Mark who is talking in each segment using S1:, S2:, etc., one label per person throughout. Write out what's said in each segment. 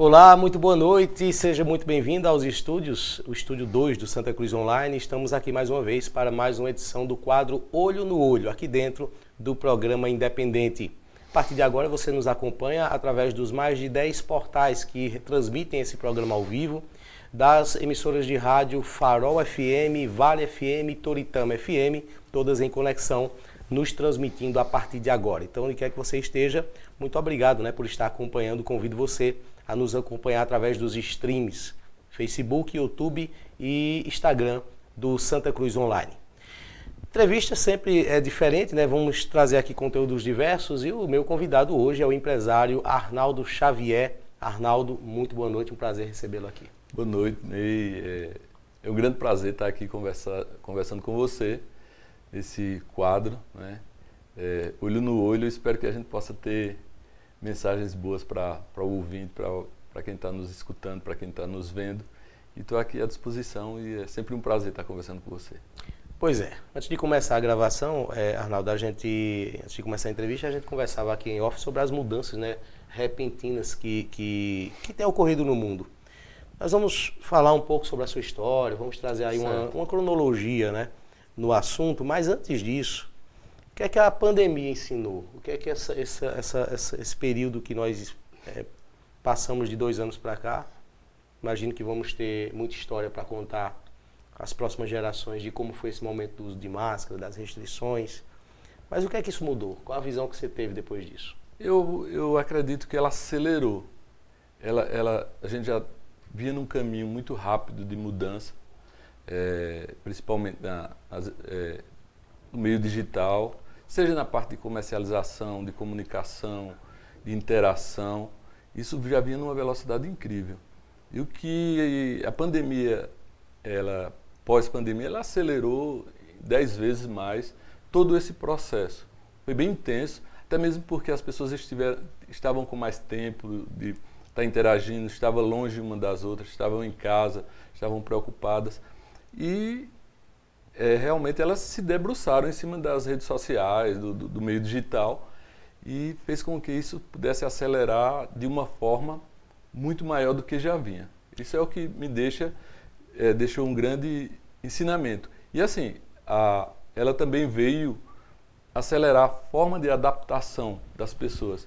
S1: Olá, muito boa noite, seja muito bem-vindo aos estúdios, o estúdio 2 do Santa Cruz Online. Estamos aqui mais uma vez para mais uma edição do quadro Olho no Olho, aqui dentro do programa Independente. A partir de agora você nos acompanha através dos mais de 10 portais que transmitem esse programa ao vivo, das emissoras de rádio Farol FM, Vale FM, Toritama FM, todas em conexão nos transmitindo a partir de agora. Então, onde quer que você esteja, muito obrigado né, por estar acompanhando. Convido você a nos acompanhar através dos streams Facebook, YouTube e Instagram do Santa Cruz Online. Entrevista sempre é diferente, né? Vamos trazer aqui conteúdos diversos e o meu convidado hoje é o empresário Arnaldo Xavier. Arnaldo, muito boa noite, um prazer recebê-lo aqui.
S2: Boa noite, Ney. É, é um grande prazer estar aqui conversa, conversando com você esse quadro, né? É, olho no olho, espero que a gente possa ter mensagens boas para o ouvinte, para quem está nos escutando, para quem está nos vendo. E estou aqui à disposição e é sempre um prazer estar conversando com você.
S1: Pois é. Antes de começar a gravação, é, Arnaldo, a gente, antes de começar a entrevista, a gente conversava aqui em off sobre as mudanças né, repentinas que, que, que têm ocorrido no mundo. Nós vamos falar um pouco sobre a sua história, vamos trazer aí uma, uma cronologia né, no assunto, mas antes disso, que é que a pandemia ensinou? O que é que essa, essa, essa, essa esse período que nós é, passamos de dois anos para cá, imagino que vamos ter muita história para contar as próximas gerações de como foi esse momento do uso de máscara, das restrições. Mas o que é que isso mudou? Qual a visão que você teve depois disso?
S2: Eu, eu acredito que ela acelerou. Ela, ela, a gente já vinha num caminho muito rápido de mudança, é, principalmente na, é, no meio digital, seja na parte de comercialização, de comunicação, de interação. Isso já vinha numa velocidade incrível. E o que a pandemia ela pós-pandemia, ela acelerou dez vezes mais todo esse processo. Foi bem intenso, até mesmo porque as pessoas estiver, estavam com mais tempo de estar tá interagindo, estavam longe uma das outras, estavam em casa, estavam preocupadas. E é, realmente elas se debruçaram em cima das redes sociais, do, do, do meio digital, e fez com que isso pudesse acelerar de uma forma muito maior do que já vinha. Isso é o que me deixa é, deixou um grande ensinamento. E assim, a, ela também veio acelerar a forma de adaptação das pessoas.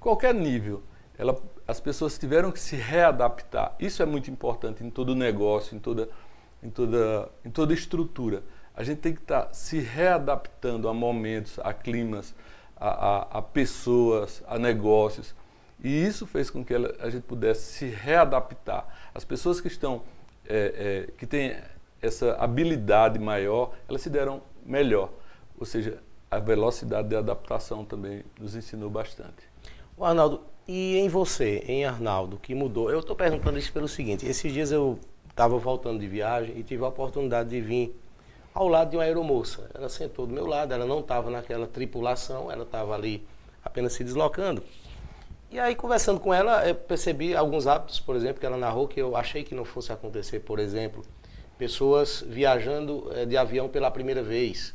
S2: Qualquer nível, ela, as pessoas tiveram que se readaptar. Isso é muito importante em todo negócio, em toda, em toda, em toda estrutura. A gente tem que estar tá se readaptando a momentos, a climas, a, a, a pessoas, a negócios. E isso fez com que a gente pudesse se readaptar. As pessoas que estão é, é, que têm essa habilidade maior, elas se deram melhor. Ou seja, a velocidade de adaptação também nos ensinou bastante.
S1: O Arnaldo, e em você, em Arnaldo, que mudou? Eu estou perguntando isso pelo seguinte: esses dias eu estava voltando de viagem e tive a oportunidade de vir ao lado de uma aeromoça. Ela sentou do meu lado, ela não estava naquela tripulação, ela estava ali apenas se deslocando. E aí, conversando com ela, eu percebi alguns hábitos, por exemplo, que ela narrou que eu achei que não fosse acontecer. Por exemplo, pessoas viajando eh, de avião pela primeira vez,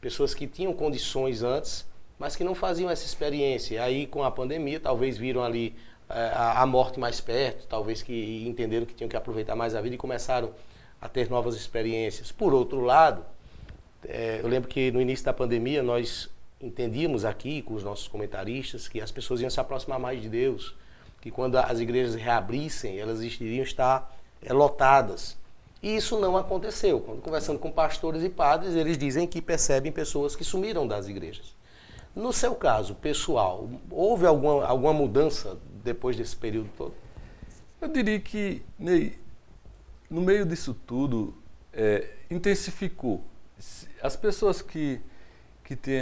S1: pessoas que tinham condições antes, mas que não faziam essa experiência. Aí, com a pandemia, talvez viram ali eh, a, morte mais perto, talvez que entenderam que tinham que aproveitar mais a vida e começaram a ter novas experiências. Por outro lado, eh, eu lembro que no início da pandemia nós entendíamos aqui com os nossos comentaristas que as pessoas iam se aproximar mais de Deus, que quando as igrejas reabrissem, elas iriam estar é, lotadas. E isso não aconteceu. Quando conversando com pastores e padres, eles dizem que percebem pessoas que sumiram das igrejas. No seu caso, pessoal, houve alguma, alguma mudança depois desse período todo?
S2: Eu diria que, Ney, no meio disso tudo, é, intensificou. As pessoas que, que têm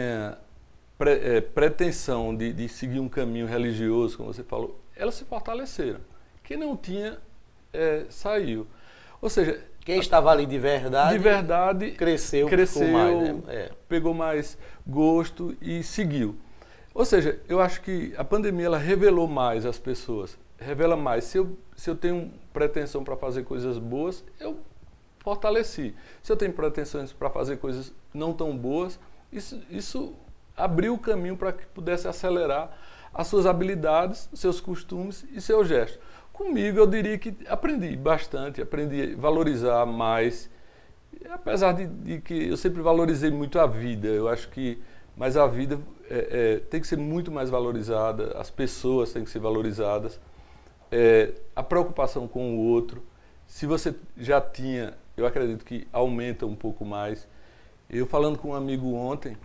S2: pre, é, pretensão de, de, seguir um caminho religioso, como você falou, elas se fortaleceram. Quem não tinha, é, saiu. Ou seja,
S1: quem estava ali de verdade,
S2: de verdade
S1: cresceu,
S2: cresceu
S1: mais,
S2: né? é. pegou mais gosto e seguiu. Ou seja, eu acho que a pandemia ela revelou mais as pessoas, revela mais. Se eu, se eu tenho pretensão para fazer coisas boas, eu fortaleci. Se eu tenho pretensões para fazer coisas não tão boas, isso, isso abriu o caminho para que pudesse acelerar as suas habilidades, seus costumes e seus gestos. Comigo, eu diria que aprendi bastante, aprendi a valorizar mais, apesar de, de que eu sempre valorizei muito a vida. Eu acho que, mas a vida é, é, tem que ser muito mais valorizada, as pessoas têm que ser valorizadas, é, a preocupação com o outro. Se você já tinha, eu acredito que aumenta um pouco mais. Eu falando com um amigo ontem,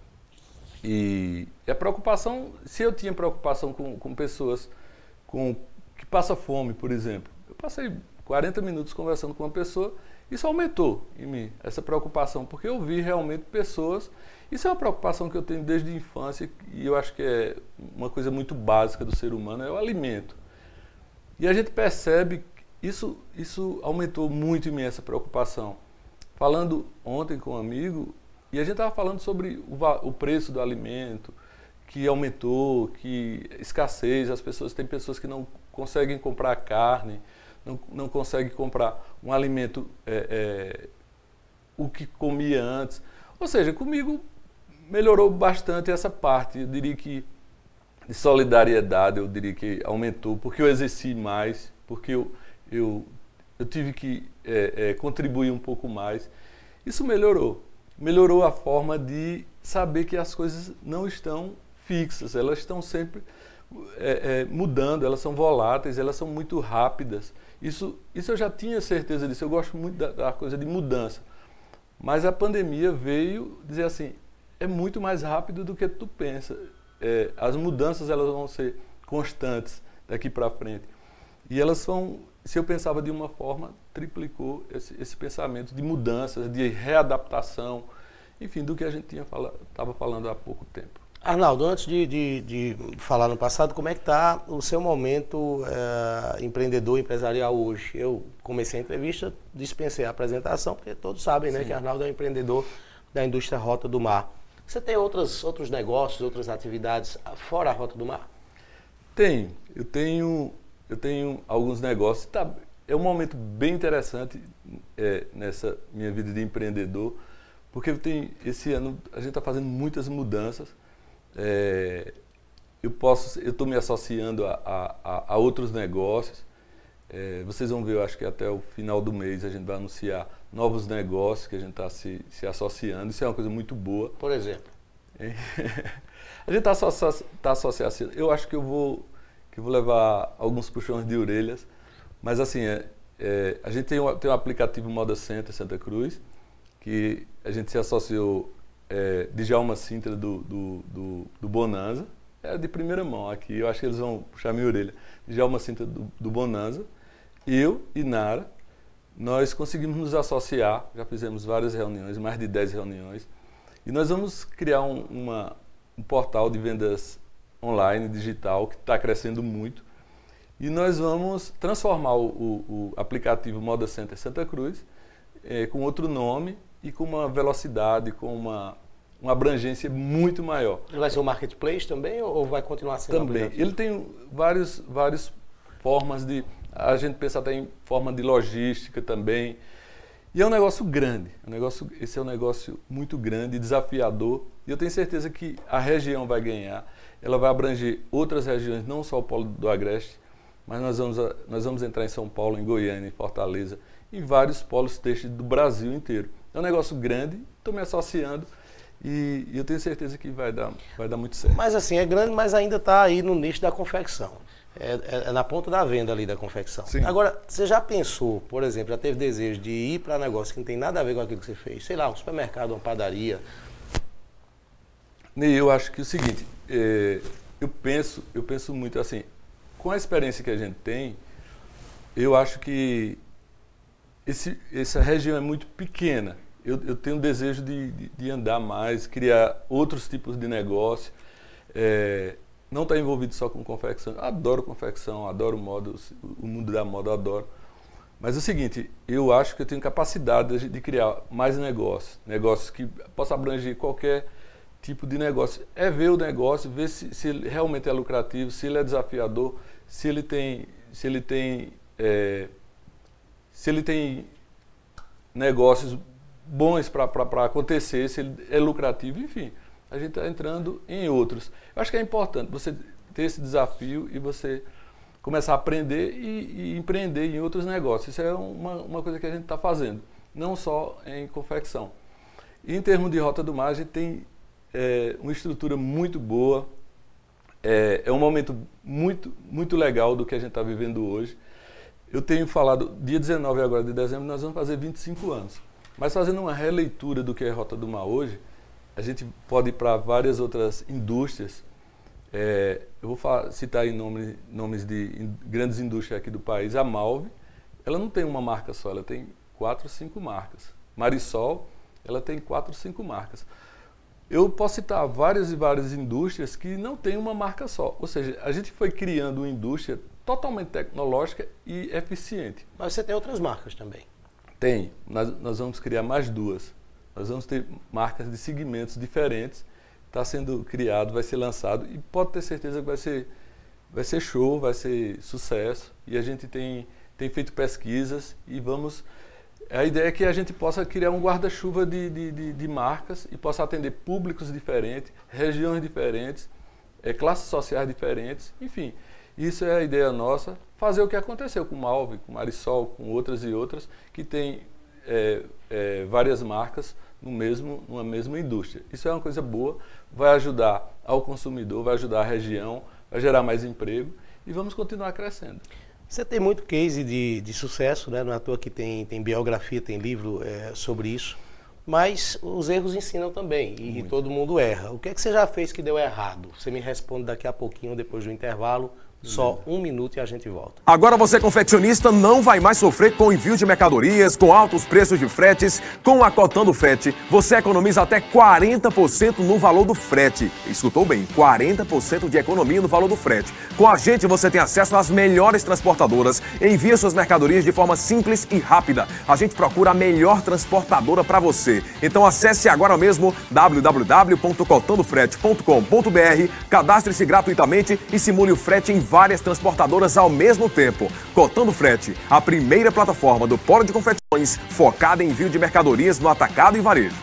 S2: e a preocupação, se eu tinha preocupação com, com pessoas com, que passam fome, por exemplo, eu passei 40 minutos conversando com uma pessoa, isso aumentou em mim, essa preocupação, porque eu vi realmente pessoas. Isso é uma preocupação que eu tenho desde a infância e eu acho que é uma coisa muito básica do ser humano, é o alimento. E a gente percebe isso, isso aumentou muito em mim essa preocupação. Falando ontem com um amigo, e a gente estava falando sobre o, o, preço do alimento, que aumentou, que escassez, as pessoas têm pessoas que não conseguem comprar carne, não, não conseguem comprar um alimento é, é, o que comia antes. Ou seja, comigo melhorou bastante essa parte. Eu diria que de solidariedade, eu diria que aumentou, porque eu exerci mais, porque eu, eu, eu tive que é, é contribuir um pouco mais. Isso melhorou melhorou a forma de saber que as coisas não estão fixas, elas estão sempre é, é, mudando, elas são voláteis, elas são muito rápidas. Isso, isso eu já tinha certeza disso, eu gosto muito da, da coisa de mudança. Mas a pandemia veio dizer assim, é muito mais rápido do que tu pensa. É, as mudanças elas vão ser constantes daqui para frente. E elas vão, se eu pensava de uma forma, triplicou esse, esse pensamento de mudanças, de readaptação, enfim, do que a gente tinha estava falando há pouco tempo.
S1: Arnaldo, antes de, de, de, falar no passado, como é que está o seu momento é, empreendedor, empresarial hoje? Eu comecei a entrevista, dispensei a apresentação, porque todos sabem né, que Arnaldo é um empreendedor da indústria Rota do Mar. Você tem outras, outros negócios, outras atividades fora a Rota do Mar?
S2: Tem. Eu tenho, eu tenho alguns negócios. Tá, é um momento bem interessante é, nessa minha vida de empreendedor, porque tem, esse ano a gente está fazendo muitas mudanças. É, eu posso, eu estou me associando a, a, a outros negócios. É, vocês vão ver, eu acho que até o final do mês a gente vai anunciar novos negócios que a gente está se, se associando. Isso é uma coisa muito boa.
S1: Por exemplo?
S2: a gente está associ, tá associando. Eu acho que eu vou, que eu vou levar alguns puxões de orelhas mas assim, é, é, a gente tem um, tem um aplicativo Moda Center Santa Cruz, que a gente se associou é, de Jalma Sintra do, do, do, do, Bonanza. É de primeira mão aqui, eu acho que eles vão puxar minha orelha. Djalma Sintra do, do Bonanza. Eu e Nara, nós conseguimos nos associar, já fizemos várias reuniões, mais de 10 reuniões, e nós vamos criar um, uma, um portal de vendas online, digital, que está crescendo muito, e nós vamos transformar o, o, o aplicativo Moda Center Santa Cruz é, com outro nome e com uma velocidade, com uma, uma abrangência muito maior.
S1: Ele vai ser um marketplace também ou vai continuar sendo
S2: Também. Ele tem vários, várias formas de... A gente pensa até em forma de logística também. E é um negócio grande. É um negócio, esse é um negócio muito grande, desafiador. E eu tenho certeza que a região vai ganhar. Ela vai abranger outras regiões, não só o Polo do Agreste, mas nós vamos, nós vamos entrar em São Paulo, em Goiânia, em Fortaleza, em vários polos têxteis do Brasil inteiro. É um negócio grande, estou me associando e, e, eu tenho certeza que vai dar, vai dar muito certo.
S1: Mas assim, é grande, mas ainda está aí no nicho da confecção. É, é, é, na ponta da venda ali da confecção. Sim. Agora, você já pensou, por exemplo, já teve desejo de ir para negócio que não tem nada a ver com aquilo que você fez? Sei lá, um supermercado, uma padaria?
S2: Ney, eu acho que é o seguinte, é, eu penso, eu penso muito assim, com a experiência que a gente tem, eu acho que esse, essa região é muito pequena. Eu, eu tenho um desejo de, de, de, andar mais, criar outros tipos de negócio. É, não estar tá envolvido só com confecção. Adoro confecção, adoro moda, o mundo da moda eu adoro. Mas é o seguinte, eu acho que eu tenho capacidade de, de criar mais negócios, negócios que possam abranger qualquer tipo de negócio. É ver o negócio, ver se, se ele realmente é lucrativo, se ele é desafiador, se ele tem, se ele tem, é, se ele tem negócios bons para acontecer, se ele é lucrativo, enfim, a gente está entrando em outros. Eu acho que é importante você ter esse desafio e você começar a aprender e, e empreender em outros negócios. Isso é uma, uma coisa que a gente está fazendo, não só em confecção. E em termos de Rota do Mar, a gente tem é, uma estrutura muito boa, é, é, um momento muito, muito legal do que a gente está vivendo hoje. Eu tenho falado, dia 19 agora de dezembro, nós vamos fazer 25 anos. Mas fazendo uma releitura do que é Rota do Mar hoje, a gente pode ir para várias outras indústrias é, eu vou falar, citar em nome, nomes de grandes indústrias aqui do país. A Malve, ela não tem uma marca só, ela tem quatro, cinco marcas. Marisol, ela tem quatro, cinco marcas. Eu posso citar várias e várias indústrias que não têm uma marca só. Ou seja, a gente foi criando uma indústria totalmente tecnológica e eficiente.
S1: Mas você tem outras marcas também?
S2: Tem. Nós, nós vamos criar mais duas. Nós vamos ter marcas de segmentos diferentes está sendo criado, vai ser lançado e pode ter certeza que vai ser, vai ser show, vai ser sucesso. E a gente tem, tem feito pesquisas e vamos. A ideia é que a gente possa criar um guarda-chuva de, de, de, de, marcas e possa atender públicos diferentes, regiões diferentes, é, classes sociais diferentes, enfim. Isso é a ideia nossa, fazer o que aconteceu com Malve, com Marisol, com outras e outras, que tem é, é, várias marcas no mesmo, numa mesma indústria. Isso é uma coisa boa, vai ajudar ao consumidor, vai ajudar a região, vai gerar mais emprego e vamos continuar crescendo.
S1: Você tem muito case de, de sucesso, né? não é à toa que tem, tem biografia, tem livro é, sobre isso, mas os erros ensinam também e, e, todo mundo erra. O que é que você já fez que deu errado? Você me responde daqui a pouquinho, depois do intervalo, só um minuto e a gente volta.
S3: Agora você, confeccionista, não vai mais sofrer com envio de mercadorias, com altos preços de fretes. Com a Cotando Frete, você economiza até 40% no valor do frete. Escutou bem? 40% de economia no valor do frete. Com a gente, você tem acesso às melhores transportadoras. Envia suas mercadorias de forma simples e rápida. A gente procura a melhor transportadora para você. Então acesse agora mesmo www.cotandofrete.com.br, cadastre-se gratuitamente e simule o frete em várias transportadoras ao mesmo tempo. Cotando Frete, a primeira plataforma do Polo de Confecções focada em envio de mercadorias no atacado e varejo.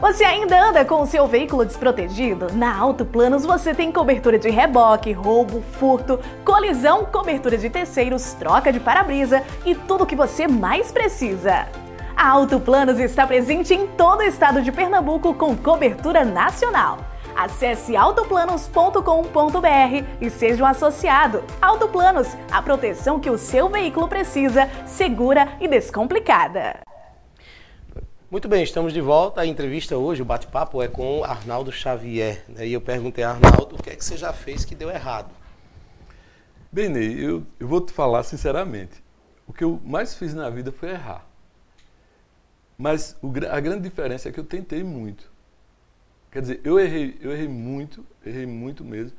S4: Você ainda anda com o seu veículo desprotegido? Na Auto Planos você tem cobertura de reboque, roubo, furto, colisão, cobertura de terceiros, troca de para-brisa e tudo o que você mais precisa. A Auto Planos está presente em todo o estado de Pernambuco com cobertura nacional. Acesse autoplanos.com.br e seja um associado. Autoplanos, a proteção que o seu veículo precisa, segura e descomplicada.
S1: Muito bem, estamos de volta. A entrevista hoje, o bate-papo é com Arnaldo Xavier. Né? E eu perguntei a Arnaldo o que é que você já fez que deu errado.
S2: Bem, Ney, eu, eu vou te falar sinceramente. O que eu mais fiz na vida foi errar. Mas o, a grande diferença é que eu tentei muito. Quer dizer, eu errei, eu errei muito, errei muito mesmo,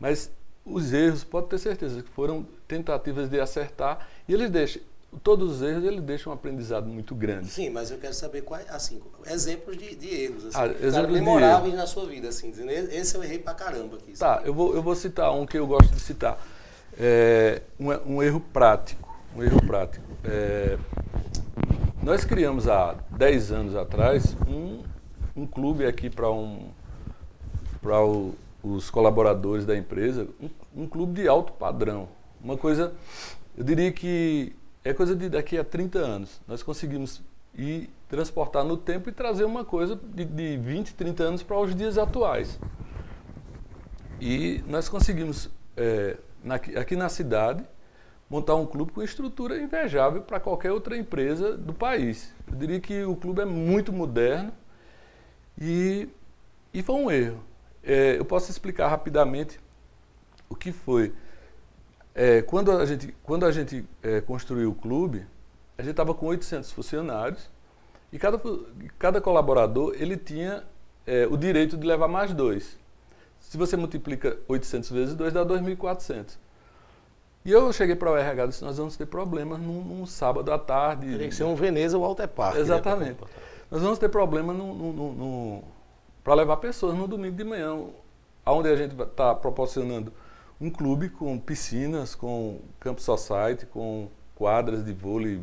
S2: mas os erros, pode ter certeza, que foram tentativas de acertar e eles deixam, todos os erros eles deixam um aprendizado muito grande.
S1: Sim, mas eu quero saber quais, assim, exemplos de, de erros, assim, ah, exemplos memoráveis na sua vida, assim, dizendo, esse eu errei pra caramba aqui.
S2: Tá, eu vou, eu vou citar um que eu gosto de citar, é, um, um erro prático, um erro prático. É, nós criamos há 10 anos atrás um um clube aqui para um, para os colaboradores da empresa, um, um, clube de alto padrão. Uma coisa, eu diria que é coisa de daqui a 30 anos. Nós conseguimos ir transportar no tempo e trazer uma coisa de, de 20, 30 anos para os dias atuais. E nós conseguimos, é, na, aqui na cidade, montar um clube com estrutura invejável para qualquer outra empresa do país. Eu diria que o clube é muito moderno, e, e foi um erro. É, eu posso explicar rapidamente o que foi. É, quando a gente, quando a gente é, construiu o clube, a gente estava com 800 funcionários e cada, cada colaborador ele tinha é, o direito de levar mais dois. Se você multiplica 800 vezes 2, dá 2.400. E eu cheguei para o RH e disse, nós vamos ter problemas num, num sábado à tarde.
S1: Teria que ser um Veneza ou Alter Park.
S2: Né, Exatamente. Né? Nós vamos ter problema para levar pessoas no domingo de manhã, onde a gente está proporcionando um clube com piscinas, com campo society, com quadras de vôlei,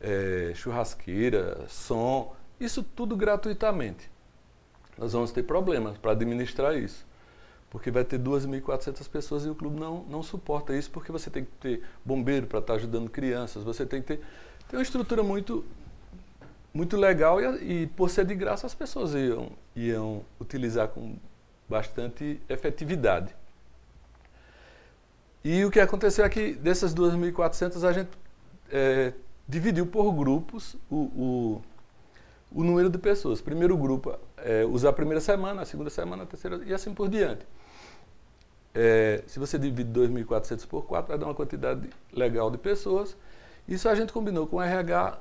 S2: é, churrasqueira, som, isso tudo gratuitamente. Nós vamos ter problemas para administrar isso. porque vai ter 2.400 pessoas e o clube não, não suporta isso, porque você tem que ter bombeiro para estar tá ajudando crianças, você tem que ter, ter uma estrutura muito, muito legal e, e, por ser de graça as pessoas iam, iam utilizar com bastante efetividade. E o que aconteceu é que dessas 2.400 a gente é, dividiu por grupos o, o, o, número de pessoas. Primeiro grupo é, usa a primeira semana, a segunda semana, a terceira e assim por diante. É, se você divide 2.400 por 4, vai dar uma quantidade legal de pessoas. Isso a gente combinou com o RH.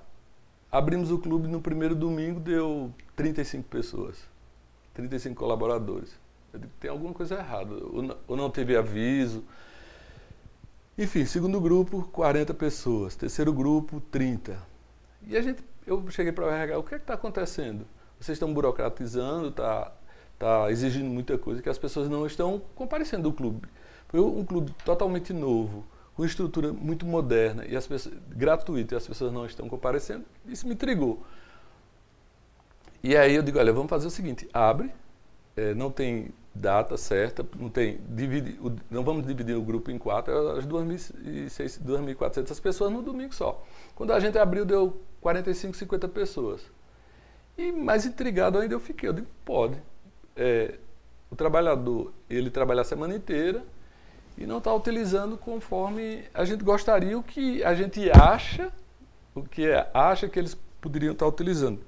S2: Abrimos o clube no primeiro domingo, deu 35 pessoas, 35 colaboradores. Eu digo, tem alguma coisa errada, ou não teve aviso. Enfim, segundo grupo, 40 pessoas. Terceiro grupo, 30. E a gente, eu cheguei para o RH, o que é está acontecendo? Vocês estão burocratizando, está está exigindo muita coisa que as pessoas não estão comparecendo ao clube. Foi um clube totalmente novo, com estrutura muito moderna e as pessoas gratuito e as pessoas não estão comparecendo. Isso me intrigou. E aí eu digo, olha, vamos fazer o seguinte, abre, é, não tem data certa, não tem divide, não vamos dividir o grupo em quatro, é as 2.400 pessoas no domingo só. Quando a gente abriu deu 45, 50 pessoas. E mais intrigado ainda eu fiquei, eu digo, pode é, o trabalhador ele trabalha a semana inteira e não está utilizando conforme a gente gostaria, o que a gente acha, o que é, acha que eles poderiam estar tá utilizando.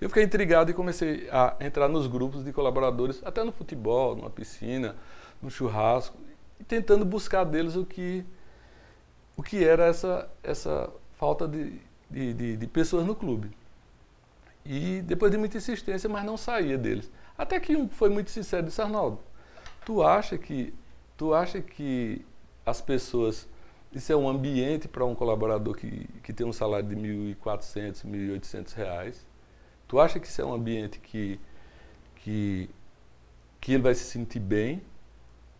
S2: Eu fiquei intrigado e comecei a entrar nos grupos de colaboradores, até no futebol, numa piscina, no churrasco, e tentando buscar deles o que, o que era essa, essa falta de, de, de, de pessoas no clube. E depois de muita insistência, mas não saía deles. Até que um foi muito sincero, disse, Arnaldo, tu acha que, tu acha que as pessoas, isso é um ambiente para um colaborador que, que tem um salário de 1.400, 1.800 reais, tu acha que isso é um ambiente que, que, que ele vai se sentir bem?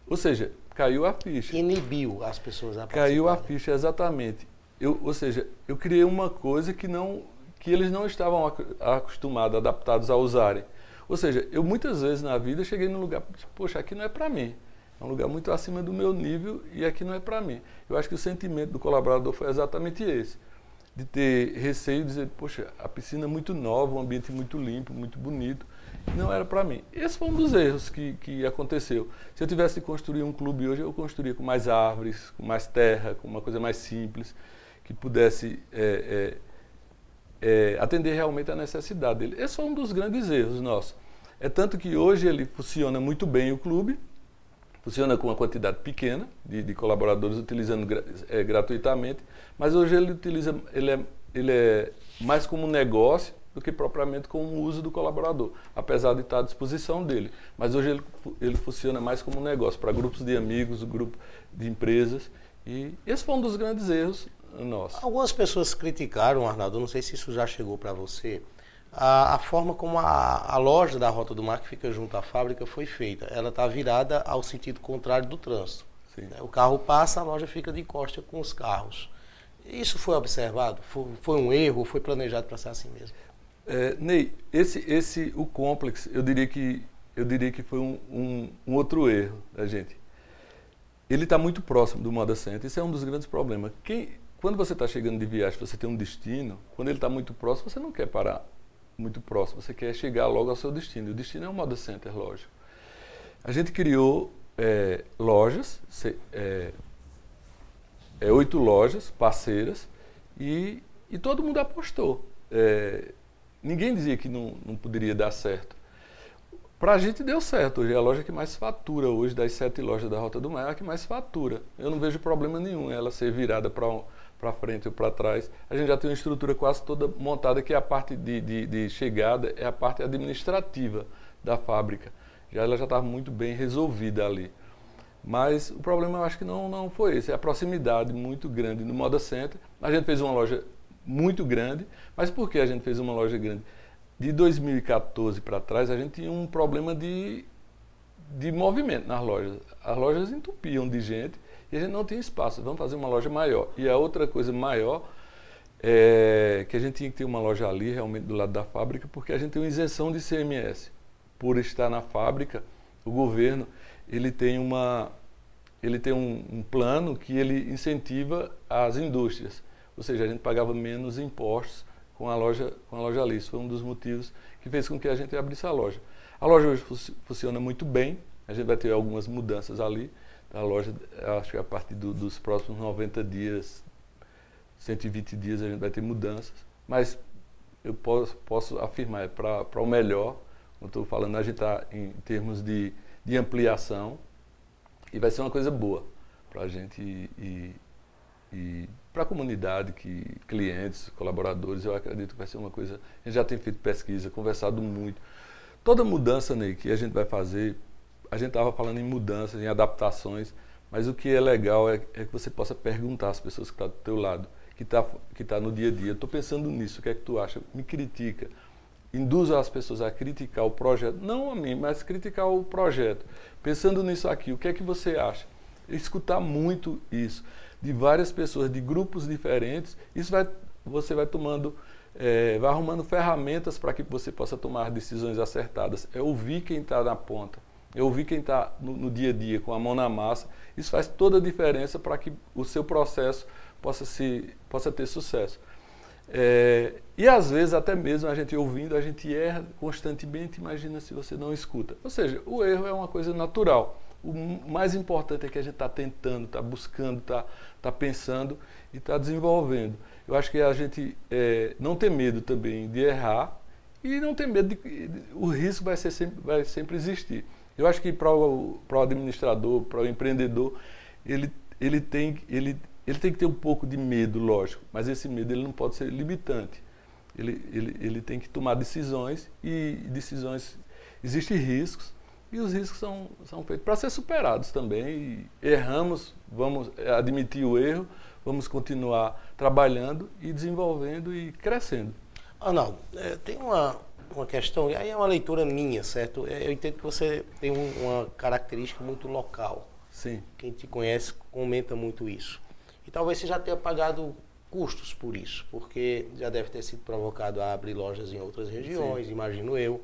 S2: Ou seja, caiu a ficha.
S1: Inibiu as pessoas a
S2: Caiu a ficha, exatamente. Eu, ou seja, eu criei uma coisa que não que eles não estavam acostumados, adaptados a usarem. Ou seja, eu muitas vezes na vida cheguei num lugar, poxa, aqui não é para mim. É um lugar muito acima do meu nível e aqui não é para mim. Eu acho que o sentimento do colaborador foi exatamente esse. De ter receio de dizer, poxa, a piscina é muito nova, um ambiente muito limpo, muito bonito. Não era para mim. Esse foi um dos erros que, que aconteceu. Se eu tivesse de construir um clube hoje, eu construiria com mais árvores, com mais terra, com uma coisa mais simples, que pudesse é, é, é, atender realmente à necessidade dele. Esse foi um dos grandes erros nossos. É tanto que hoje ele funciona muito bem o clube, funciona com uma quantidade pequena de, de colaboradores utilizando é, gratuitamente, mas hoje ele utiliza, ele é, ele é mais como um negócio do que propriamente com o uso do colaborador, apesar de estar à disposição dele. Mas hoje ele, ele funciona mais como um negócio para grupos de amigos, grupo de empresas. E esse foi um dos grandes erros nossa.
S1: Algumas pessoas criticaram, Arnaldo, não sei se isso já chegou para você, a, a, forma como a, a, loja da Rota do Mar, que fica junto à fábrica, foi feita. Ela está virada ao sentido contrário do trânsito. Sim. O carro passa, a loja fica de costa com os carros. Isso foi observado? Foi, foi um erro? Foi planejado para ser assim mesmo?
S2: É, Ney, esse, esse, o complexo, eu diria que, eu diria que foi um, um, um outro erro da gente. Ele está muito próximo do Moda Center. Isso é um dos grandes problemas. Quem, quando você está chegando de viagem, você tem um destino, quando ele está muito próximo, você não quer parar muito próximo, você quer chegar logo ao seu destino. O destino é um moda center, lógico. A gente criou é, lojas, é, é, oito lojas parceiras, e, e todo mundo apostou. É, ninguém dizia que não, não poderia dar certo. Para a gente deu certo. Hoje é a loja que mais fatura, hoje das sete lojas da Rota do Mar, é a que mais fatura. Eu não vejo problema nenhum ela ser virada para um, para frente ou para trás. A gente já tem uma estrutura quase toda montada, que é a parte de, de, de chegada, é a parte administrativa da fábrica. Já ela já estava muito bem resolvida ali. Mas o problema eu acho que não, não foi esse, é a proximidade muito grande no Moda Center. A gente fez uma loja muito grande, mas por que a gente fez uma loja grande? De 2014 para trás, a gente tinha um problema de, de movimento nas lojas. As lojas entupiam de gente e a gente não tinha espaço. Vamos fazer uma loja maior. E a outra coisa maior é que a gente tinha que ter uma loja ali, realmente do lado da fábrica, porque a gente tem uma isenção de CMS. Por estar na fábrica, o governo ele tem uma ele tem um, um, plano que ele incentiva as indústrias, ou seja, a gente pagava menos impostos com a loja com a loja ali. Isso foi um dos motivos que fez com que a gente abrisse a loja. A loja hoje funciona muito bem. A gente vai ter algumas mudanças ali. A loja, acho que a partir do, dos próximos 90 dias, 120 dias, a gente vai ter mudanças. Mas eu posso, posso afirmar, é para o melhor. Como estou falando, a gente está em termos de, de ampliação e vai ser uma coisa boa para a gente e, e, e para a comunidade, que, clientes, colaboradores, eu acredito que vai ser uma coisa. A gente já tem feito pesquisa, conversado muito. Toda mudança, Ney, que a gente vai fazer, a gente estava falando em mudanças, em adaptações, mas o que é legal é, é que você possa perguntar às pessoas que estão tá do teu lado, que está que tá no dia a dia. Estou pensando nisso, o que é que tu acha? Me critica. Induza as pessoas a criticar o projeto, não a mim, mas criticar o projeto. Pensando nisso aqui, o que é que você acha? Escutar muito isso de várias pessoas, de grupos diferentes, isso vai, você vai tomando, é, vai arrumando ferramentas para que você possa tomar decisões acertadas. É ouvir quem está na ponta, é ouvir quem está no, no, dia a dia, com a mão na massa. Isso faz toda a diferença para que o seu processo possa, se, possa ter sucesso. É, e às vezes, até mesmo a gente ouvindo, a gente erra constantemente, imagina se você não escuta. Ou seja, o erro é uma coisa natural. O mais importante é que a gente está tentando, está buscando, está tá pensando e está desenvolvendo. Eu acho que a gente é, não ter medo também de errar e não ter medo de. O risco vai, ser sempre, vai sempre existir. Eu acho que para o, o administrador, para o empreendedor, ele, ele, tem, ele, ele tem que ter um pouco de medo, lógico, mas esse medo ele não pode ser limitante. Ele, ele, ele tem que tomar decisões e decisões. Existem riscos, e os riscos são, são feitos para ser superados também. E erramos, vamos admitir o erro, vamos continuar trabalhando e desenvolvendo e crescendo.
S1: Arnaldo, é, tem uma, uma questão, e aí é uma leitura minha, certo? É, eu entendo que você tem uma característica muito local.
S2: Sim.
S1: Quem te conhece comenta muito isso. E talvez você já tenha pagado custos por isso, porque já deve ter sido provocado a abrir lojas em outras regiões, Sim. imagino eu.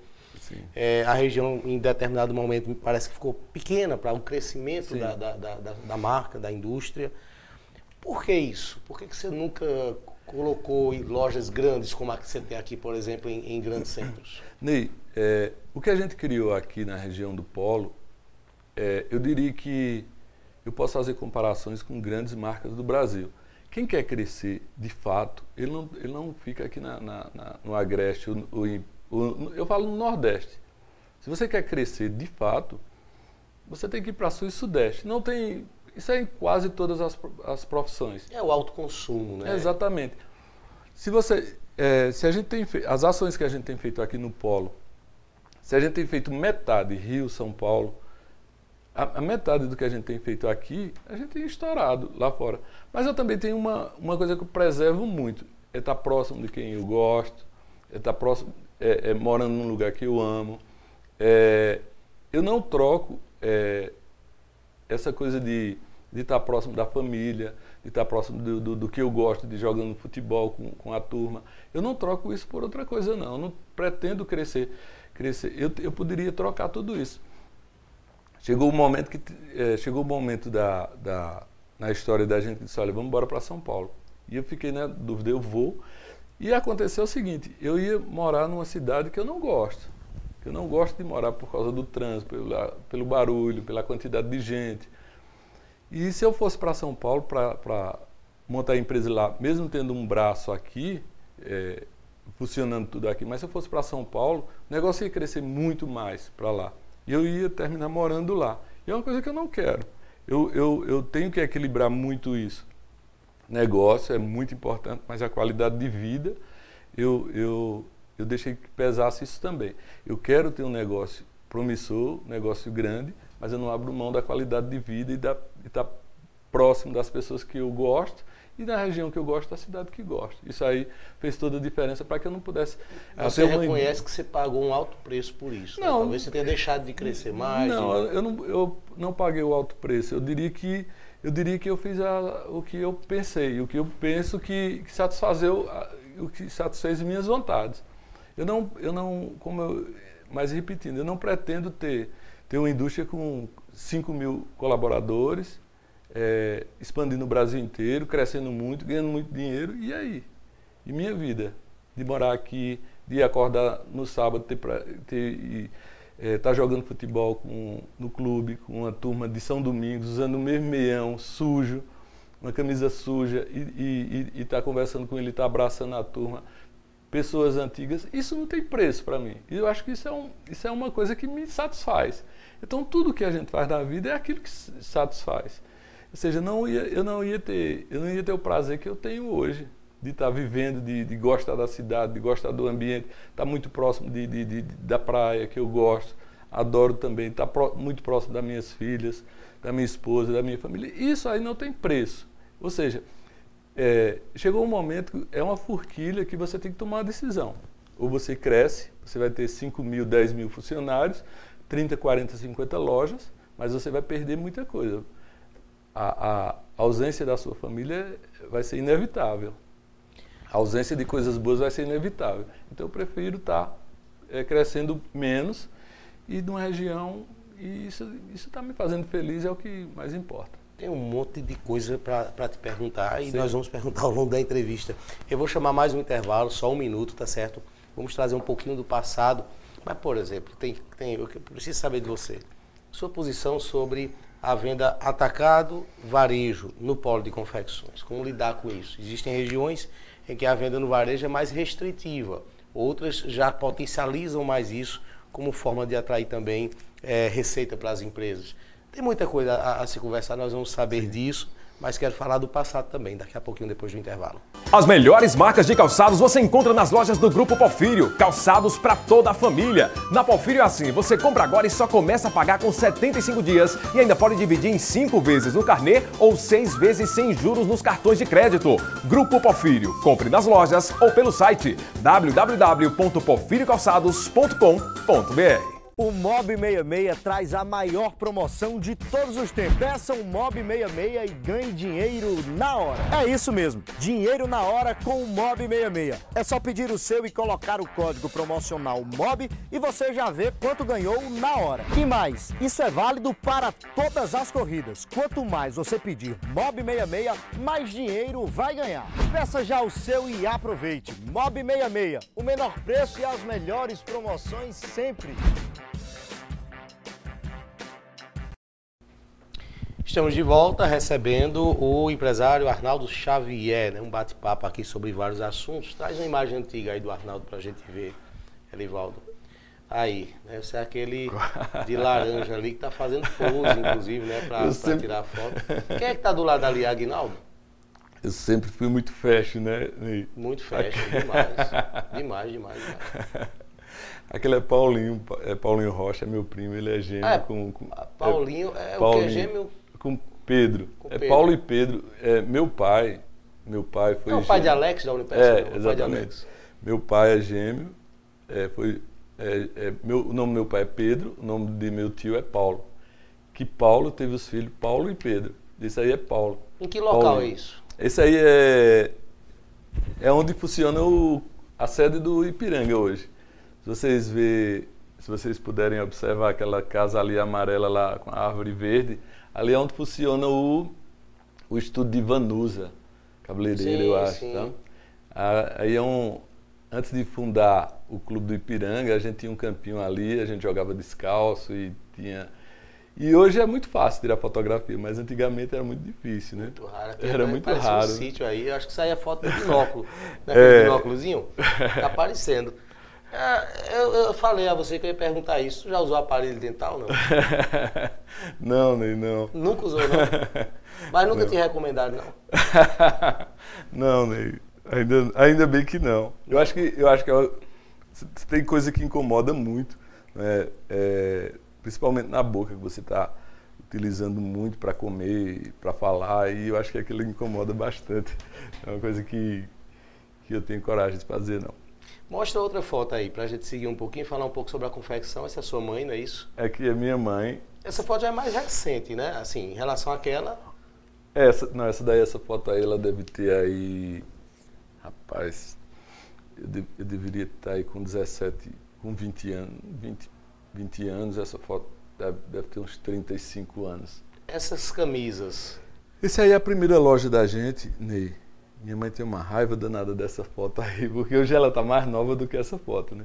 S1: É, a região, em determinado momento, parece que ficou pequena para o crescimento da, da, da, da, marca, da indústria. Por que isso? Por que, que você nunca colocou em lojas grandes, como a que você tem aqui, por exemplo, em, em grandes centros?
S2: Ney, é, o que a gente criou aqui na região do Polo, é, eu diria que eu posso fazer comparações com grandes marcas do Brasil. Quem quer crescer de fato, ele não, ele não fica aqui na, na, na no Agreste ou, ou em eu falo no Nordeste. Se você quer crescer de fato, você tem que ir para Sul e Sudeste. Não tem. Isso é em quase todas as, as profissões.
S1: É o autoconsumo, né?
S2: É, exatamente. Se você. É, se a gente tem as ações que a gente tem feito aqui no Polo, se a gente tem feito metade Rio, São Paulo, a, a, metade do que a gente tem feito aqui, a gente tem estourado lá fora. Mas eu também tenho uma, uma coisa que eu preservo muito, é estar próximo de quem eu gosto, é estar próximo, é, é, morando num lugar que eu amo. É, eu não troco é, essa coisa de, de estar próximo da família, de estar próximo do, do, do, que eu gosto, de jogando futebol com, com a turma. Eu não troco isso por outra coisa, não. Eu não pretendo crescer. crescer. Eu, eu poderia trocar tudo isso. Chegou o momento que é, chegou o momento da, da na história da gente disse, olha, vamos embora para São Paulo. E eu fiquei na dúvida, eu vou. E aconteceu o seguinte, eu ia morar numa cidade que eu não gosto. Eu não gosto de morar por causa do trânsito, pelo, pelo barulho, pela quantidade de gente. E se eu fosse para São Paulo para montar a empresa lá, mesmo tendo um braço aqui, é, funcionando tudo aqui, mas se eu fosse para São Paulo, o negócio ia crescer muito mais para lá. E eu ia terminar morando lá. E é uma coisa que eu não quero. Eu, eu, eu tenho que equilibrar muito isso negócio é muito importante, mas a qualidade de vida, eu, eu, eu deixei que pesasse isso também. Eu quero ter um negócio promissor, um negócio grande, mas eu não abro mão da qualidade de vida e estar tá próximo das pessoas que eu gosto e na região que eu gosto, da cidade que gosto. Isso aí fez toda a diferença para que eu não pudesse.
S1: Você reconhece uma... que você pagou um alto preço por isso? Né? Não, né? Talvez você tenha deixado de crescer mais.
S2: Não, eu não, eu não paguei o alto preço. Eu diria que eu diria que eu fiz a, o que eu pensei, o que eu penso que, que satisfazeu, o que satisfez minhas vontades. Eu não, eu não, como eu, mas repetindo, eu não pretendo ter, ter uma indústria com 5 mil colaboradores, é, expandindo o Brasil inteiro, crescendo muito, ganhando muito dinheiro, e aí? E minha vida? De morar aqui, de acordar no sábado, ter, ter é, tá jogando futebol com, no clube, com uma turma de São Domingos, usando o mesmo meião, sujo, uma camisa suja, e estar tá conversando com ele, tá abraçando a turma, pessoas antigas, isso não tem preço para mim. E eu acho que isso é, um, isso é uma coisa que me satisfaz. Então tudo que a gente faz na vida é aquilo que satisfaz. Ou seja, não ia, eu não ia ter, eu não ia ter o prazer que eu tenho hoje de estar vivendo, de, de, gostar da cidade, de gostar do ambiente, estar muito próximo de, de, da praia que eu gosto, adoro também, estar pro, muito próximo das minhas filhas, da minha esposa, da minha família. Isso aí não tem preço. Ou seja, é, chegou um momento, é uma forquilha que você tem que tomar uma decisão. Ou você cresce, você vai ter 5 mil, 10 mil funcionários, 30, 40, 50 lojas, mas você vai perder muita coisa. A, a ausência da sua família vai ser inevitável. A ausência de coisas boas vai ser inevitável. Então eu prefiro estar tá, é, crescendo menos e numa região, e isso está me fazendo feliz, é o que mais importa.
S1: Tem um monte de coisa para te perguntar e Sim. nós vamos perguntar ao longo da entrevista. Eu vou chamar mais um intervalo, só um minuto, tá certo? Vamos trazer um pouquinho do passado mas, por exemplo, tem, tem, eu preciso saber de você. Sua posição sobre a venda atacado, varejo no polo de confecções. Como lidar com isso? Existem regiões em que a venda no varejo é mais restritiva. Outras já potencializam mais isso como forma de atrair também é, receita para as empresas. Tem muita coisa a, a se conversar, nós vamos saber Sim. disso mas quero falar do passado também, daqui a pouquinho depois do intervalo.
S3: As melhores marcas de calçados você encontra nas lojas do Grupo Porfírio. Calçados para toda a família. Na Porfírio é assim, você compra agora e só começa a pagar com 75 dias e ainda pode dividir em 5 vezes no carnê ou 6 vezes sem juros nos cartões de crédito. Grupo Porfírio. Compre nas lojas ou pelo site www.porfiriocalçados.com.br.
S5: O Mob 66 traz a maior promoção de todos os tempos. Peça um Mob 66 e ganhe dinheiro na hora. É isso mesmo, dinheiro na hora com o Mob 66. É só pedir o seu e colocar o código promocional MOB e você já vê quanto ganhou na hora. E mais, isso é válido para todas as corridas. Quanto mais você pedir Mob 66, mais dinheiro vai ganhar. Peça já o seu e aproveite. Mob 66, o menor preço e as melhores promoções sempre.
S1: Estamos de volta recebendo o empresário Arnaldo Xavier, né? um bate-papo aqui sobre vários assuntos. Traz uma imagem antiga aí do Arnaldo para a gente ver, Elivaldo. Aí, né? Você é aquele de laranja ali que está fazendo pose, inclusive, né? Para sempre... tirar foto. Quem é que está do lado ali, Agnaldo?
S2: Eu sempre fui muito fashion, né?
S1: Muito fashion, demais. demais, demais, demais.
S2: Aquele é Paulinho, é Paulinho Rocha, é meu primo, ele é gêmeo
S1: ah,
S2: com, com,
S1: Paulinho é, é Paulinho, o que? Gêmeo?
S2: Com Pedro. Com é Pedro. Paulo e Pedro. É, meu pai, meu pai foi. É
S1: o pai de Alex da Unipes?
S2: É, não, exatamente. Meu pai é gêmeo. É, foi, é, é, meu, o nome do meu pai é Pedro, o nome de meu tio é Paulo. Que Paulo teve os filhos Paulo e Pedro. Isso aí é Paulo.
S1: Em que local Paulinho. é isso?
S2: Esse aí é, é onde funciona o, a sede do Ipiranga hoje. Se vocês ver, se vocês puderem observar aquela casa ali amarela lá com a árvore verde, Ali é onde funciona o, o estudo de Vanusa, cabeleireiro, sim, eu acho. Sim. Então, aí é um. Antes de fundar o Clube do Ipiranga, a gente tinha um campinho ali, a gente jogava descalço e tinha. E hoje é muito fácil tirar fotografia, mas antigamente era muito difícil, né?
S1: Muito raro.
S2: Era muito raro.
S1: um sítio aí, acho que saía foto do binóculo. Né? É. binóculozinho? Tá aparecendo. É, eu, eu, falei a você que eu ia perguntar isso. Já usou aparelho dental, não?
S2: não, nem não.
S1: Nunca usou, não? Mas nunca não. te recomendado, não?
S2: não, Ney. Ainda, ainda bem que não. Eu acho que, eu acho que é tem coisa que incomoda muito, né? É, principalmente na boca, que você está utilizando muito para comer, para falar, e eu acho que aquilo incomoda bastante. É uma coisa que, que eu tenho coragem de fazer, não.
S1: Mostra outra foto aí, para a gente seguir um pouquinho, falar um pouco sobre a confecção. Essa é a sua mãe, não é isso?
S2: É que é minha mãe.
S1: Essa foto já é mais recente, né? Assim, em relação àquela...
S2: Essa, não, essa daí, essa foto aí, ela deve ter aí... Rapaz, eu, de, eu deveria estar aí com 17, com 20 anos, 20, 20 anos, essa foto. deve, deve ter uns 35 anos.
S1: Essas camisas.
S2: Esse aí é a primeira loja da gente, Ney. Minha mãe tem uma raiva danada dessa foto aí, porque hoje ela está mais nova do que essa foto, né?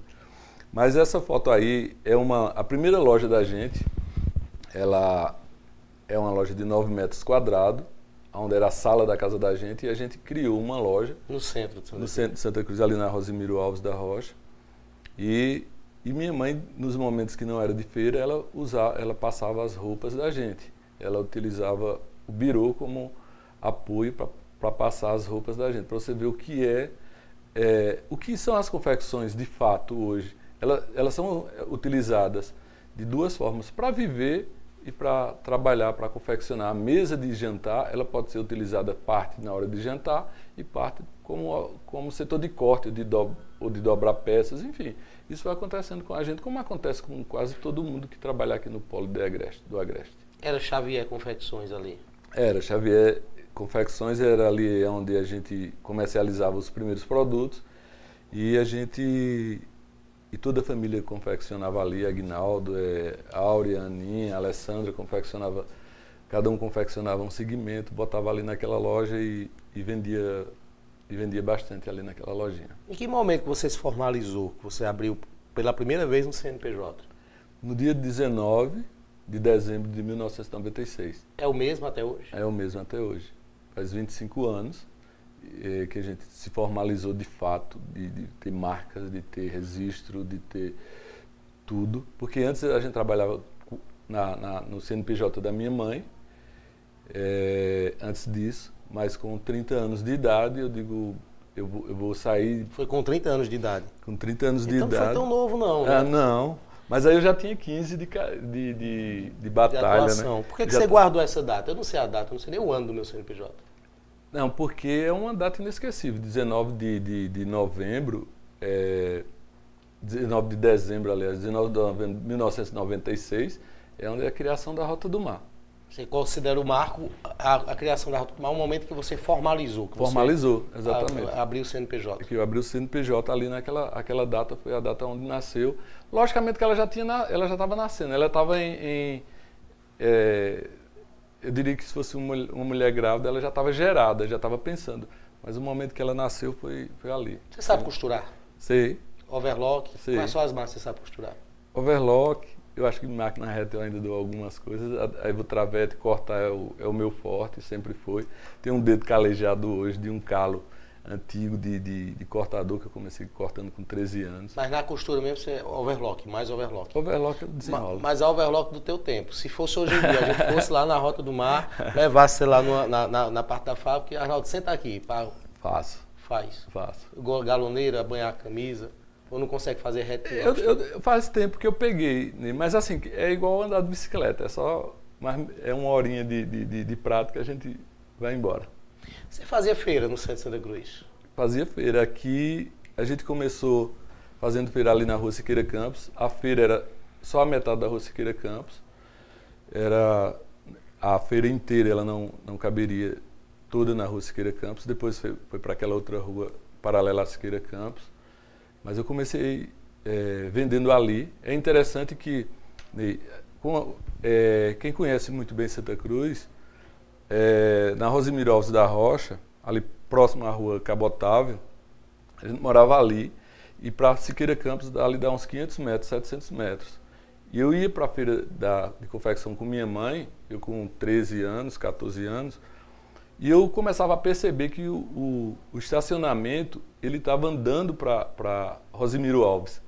S2: Mas essa foto aí é uma a primeira loja da gente. Ela é uma loja de 9 metros quadrados, onde era a sala da casa da gente, e a gente criou uma loja.
S1: No centro de Santa
S2: No
S1: Cruz.
S2: centro de Santa Cruz, ali na Rosemiro Alves da Rocha. E, e minha mãe, nos momentos que não era de feira, ela, usava, ela passava as roupas da gente. Ela utilizava o birô como apoio para passar as roupas da gente, para você ver o que é, é, o que são as confecções de fato hoje. Ela, elas são utilizadas de duas formas, para viver e para trabalhar, para confeccionar. A mesa de jantar, ela pode ser utilizada parte na hora de jantar e parte como, como setor de corte ou de, do, ou de dobrar peças, enfim. Isso vai acontecendo com a gente, como acontece com quase todo mundo que trabalha aqui no polo Agreste, do Agreste.
S1: Era Xavier Confecções ali.
S2: Era, Xavier Confecções era ali onde a gente comercializava os primeiros produtos e a gente e toda a família confeccionava ali, Agnaldo, é, Áurea, Aninha, Alessandra confeccionava, cada um confeccionava um segmento, botava ali naquela loja e, e vendia e vendia bastante ali naquela lojinha.
S1: Em que momento você se formalizou, que você abriu pela primeira vez no CNPJ?
S2: No dia 19 de dezembro de 1996.
S1: É o mesmo até hoje?
S2: É o mesmo até hoje. Faz 25 anos é, que a gente se formalizou de fato, de, de, ter marcas, de ter registro, de ter tudo. Porque antes a gente trabalhava na, na, no CNPJ da minha mãe, é, antes disso, mas com 30 anos de idade, eu digo, eu vou, eu vou sair.
S1: Foi com 30 anos de idade.
S2: Com 30 anos
S1: então
S2: de idade.
S1: Não foi tão novo, não. Né?
S2: Ah, não. Mas aí eu já tinha 15 de, de, de, de batalha,
S1: de
S2: né?
S1: Por que, que
S2: já
S1: você guardou essa data? Eu não sei a data, eu não sei nem o ano do meu CNPJ.
S2: Não, porque é uma data inesquecível. 19 de, de, de novembro, é, 19 de dezembro, aliás, 19 de novembro de 1996, é onde é a criação da Rota do Mar.
S1: Você considera o marco, a, a criação da Rota um momento que você formalizou. Que
S2: Formalizou, exatamente.
S1: A, abriu o CNPJ.
S2: Que eu abri o CNPJ ali naquela aquela data, foi a data onde nasceu. Logicamente que ela já tinha, ela já estava nascendo, ela estava em, em é, eu diria que se fosse uma, uma mulher grávida, ela já estava gerada, já estava pensando. Mas o momento que ela nasceu foi, foi ali.
S1: Você sabe costurar?
S2: Sei.
S1: Overlock?
S2: Sei.
S1: Quais são as marcas que você sabe costurar?
S2: Overlock, eu acho que máquina reta eu ainda dou algumas coisas. Aí o travete, cortar é o, é o meu forte, sempre foi. Tem um dedo calejado hoje de um calo antigo de, de, de, cortador que eu comecei cortando com 13 anos.
S1: Mas na costura mesmo você é overlock, mais overlock.
S2: Overlock eu desenrolo.
S1: Mas a overlock do teu tempo. Se fosse hoje em dia, a gente fosse lá na Rota do Mar, levasse, lá, na, na, na, parte da fábrica, Arnaldo, senta aqui. Pá,
S2: Faço.
S1: Faz.
S2: Faço.
S1: Galoneira, banhar a camisa. Ou não consegue fazer reto?
S2: Eu, eu, faz tempo que eu peguei, né? mas assim, é igual andar de bicicleta, é só é uma horinha de, de, de, de prática a gente vai embora.
S1: Você fazia feira no centro de Santa Cruz?
S2: Fazia feira. Aqui a gente começou fazendo feira ali na Rua Siqueira Campos. A feira era só a metade da Rua Siqueira Campos. Era a feira inteira, ela não, não caberia toda na Rua Siqueira Campos. Depois foi, foi para aquela outra rua paralela à Siqueira Campos. Mas eu comecei é, vendendo ali. É interessante que com, é, quem conhece muito bem Santa Cruz, é, na Rosemiro Alves da Rocha, ali próximo à rua Cabotável, a gente morava ali, e para Siqueira Campos, ali dá uns 500 metros, 700 metros. E eu ia para a feira da, de confecção com minha mãe, eu com 13 anos, 14 anos, e eu começava a perceber que o, o, o estacionamento, ele estava andando para Rosemiro Alves.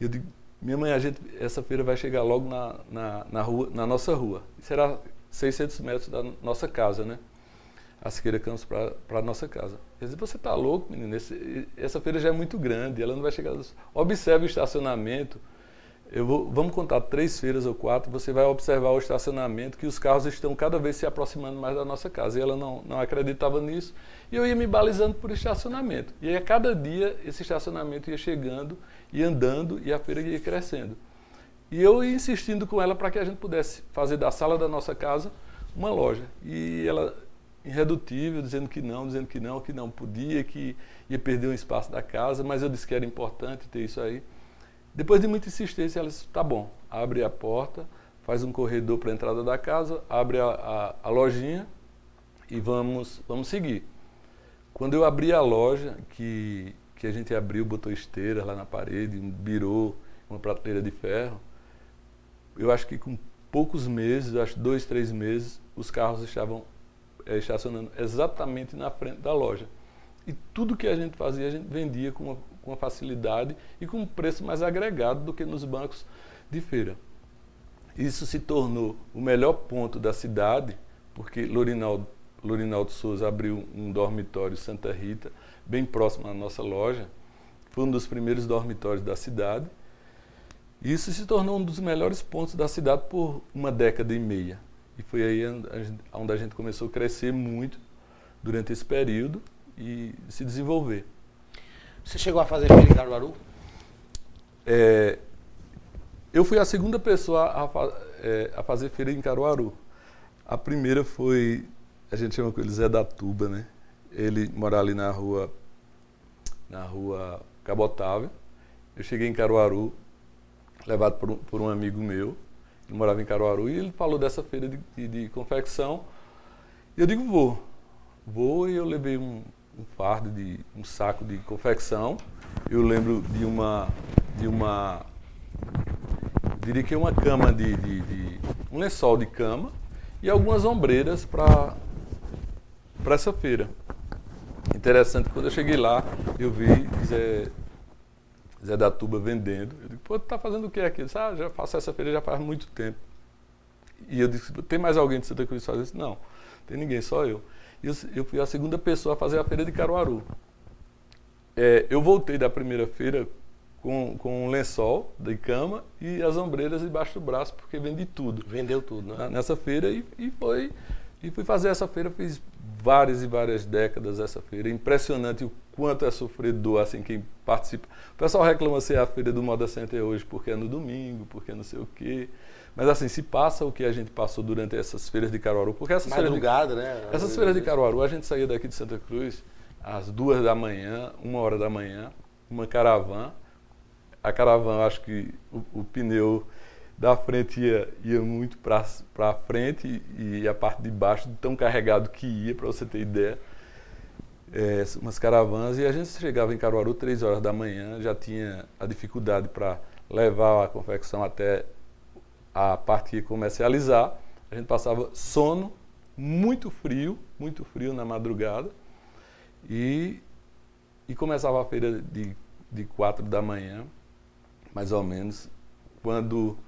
S2: Eu digo, minha mãe, a gente, essa feira vai chegar logo na, na, na, rua, na nossa rua. Será 600 metros da nossa casa, né? a Siqueira Campos para a nossa casa. Eu disse, você está louco, menino? Esse, essa feira já é muito grande, ela não vai chegar. Observe o estacionamento. Eu vou, vamos contar três feiras ou quatro, você vai observar o estacionamento, que os carros estão cada vez se aproximando mais da nossa casa. E ela não, não acreditava nisso. E eu ia me balizando por estacionamento. E aí, a cada dia, esse estacionamento ia chegando, e andando, e a feira ia crescendo. E eu ia insistindo com ela para que a gente pudesse fazer da sala da nossa casa uma loja. E ela irredutível, dizendo que não, dizendo que não, que não podia, que ia perder um espaço da casa, mas eu disse que era importante ter isso aí. Depois de muita insistência, ela disse, tá bom, abre a porta, faz um corredor para a entrada da casa, abre a, a, a, lojinha e vamos, vamos seguir. Quando eu abri a loja, que, que a gente abriu, botou esteiras lá na parede, um birô, uma prateleira de ferro, eu acho que com poucos meses, acho dois, três meses, os carros estavam é, estacionando exatamente na frente da loja. E tudo que a gente fazia, a gente vendia com uma, com facilidade e com um preço mais agregado do que nos bancos de feira. Isso se tornou o melhor ponto da cidade, porque Lorinaldo, Lorinaldo Souza abriu um dormitório Santa Rita, bem próximo à nossa loja. Foi um dos primeiros dormitórios da cidade. Isso se tornou um dos melhores pontos da cidade por uma década e meia. E foi aí onde a gente começou a crescer muito durante esse período e se desenvolver.
S1: Você chegou a fazer feira em Caruaru?
S2: É, eu fui a segunda pessoa a, é, a, fazer feira em Caruaru. A primeira foi, a gente chama ele Zé da Tuba, né? Ele morava ali na rua, na rua Cabotável. Eu cheguei em Caruaru, levado por um, por um amigo meu, ele morava em Caruaru, e ele falou dessa feira de, de, de confecção. E eu digo, vou. Vou e eu levei um, um fardo de um saco de confecção. Eu lembro de uma de uma diria que uma cama de, de, de um lençol de cama e algumas ombreiras para para essa feira. Interessante, quando eu cheguei lá, eu vi Zé, Zé da Tuba vendendo. Eu digo, pô, tá fazendo o que aqui? disse, ah, já faço essa feira já faz muito tempo. E eu disse, tem mais alguém de Santa Cruz que faz isso? Não, tem ninguém, só eu. Eu, eu fui a segunda pessoa a fazer a feira de Caruaru. É, eu voltei da primeira feira com, com um lençol de cama e as ombreiras debaixo do braço, porque vendi tudo.
S1: Vendeu tudo, né?
S2: Nessa feira e, e foi. E fui fazer essa feira, fiz várias e várias décadas essa feira. Impressionante o quanto é sofredor, assim, quem participa. O pessoal reclama ser a feira do Moda Center hoje porque é no domingo, porque não sei o quê. Mas assim, se passa o que a gente passou durante essas feiras de Caruaru, porque essas
S1: Madrugada,
S2: feiras
S1: de, né?
S2: Essas feiras de Caruaru, a gente saía daqui de Santa Cruz às duas da manhã, uma hora da manhã, uma caravana, a caravana, acho que o, o pneu da frente ia, ia muito para frente e a parte de baixo tão carregado que ia, para você ter ideia. É, umas caravanas e a gente chegava em Caruaru três horas da manhã, já tinha a dificuldade para levar a confecção até a parte que ia comercializar. A gente passava sono, muito frio, muito frio na madrugada e, e começava a feira de, de quatro da manhã mais ou menos, quando,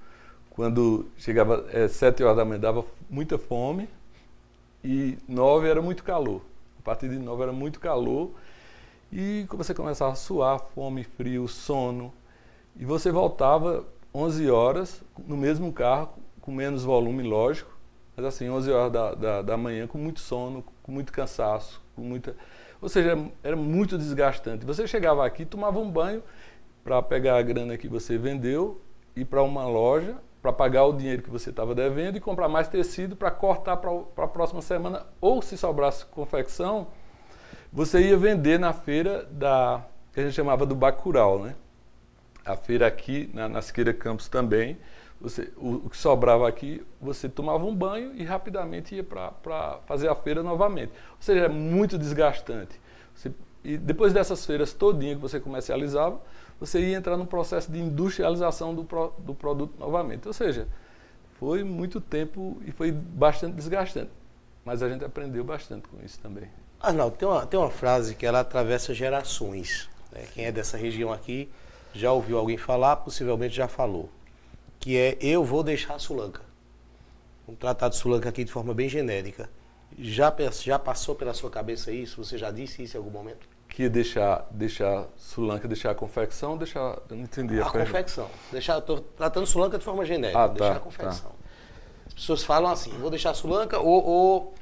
S2: quando chegava é, sete horas da manhã dava muita fome e nove era muito calor. A partir de nove era muito calor e você começava a suar, fome, frio, sono. E você voltava 11 horas no mesmo carro, com menos volume, lógico, mas assim, 11 horas da, da, da manhã com muito sono, com muito cansaço, com muita... Ou seja, era muito desgastante. Você chegava aqui, tomava um banho para pegar a grana que você vendeu, ir para uma loja para pagar o dinheiro que você estava devendo e comprar mais tecido para cortar para a próxima semana. Ou se sobrasse confecção, você ia vender na feira da que a gente chamava do Bacurau, né? A feira aqui na, na Campos também. Você, o, o, que sobrava aqui, você tomava um banho e rapidamente ia para fazer a feira novamente. Ou seja, é muito desgastante. Você, e depois dessas feiras todinha que você comercializava, você ia entrar no processo de industrialização do, pro, do produto novamente. Ou seja, foi muito tempo e foi bastante desgastante. Mas a gente aprendeu bastante com isso também.
S1: Arnaldo, tem uma, tem uma frase que ela atravessa gerações. Né? Quem é dessa região aqui já ouviu alguém falar, possivelmente já falou. Que é eu vou deixar a Sulanca. Vamos tratar de Sulanca aqui de forma bem genérica. Já, já passou pela sua cabeça isso? Você já disse isso em algum momento?
S2: que deixar, deixar Sulanca, deixar a confecção, deixar. Eu não entendi.
S1: A, a confecção. Deixar, estou tratando Sulanca de forma genérica. Ah, deixar tá, a confecção. Tá. As pessoas falam assim, vou deixar Sulanca ou, ou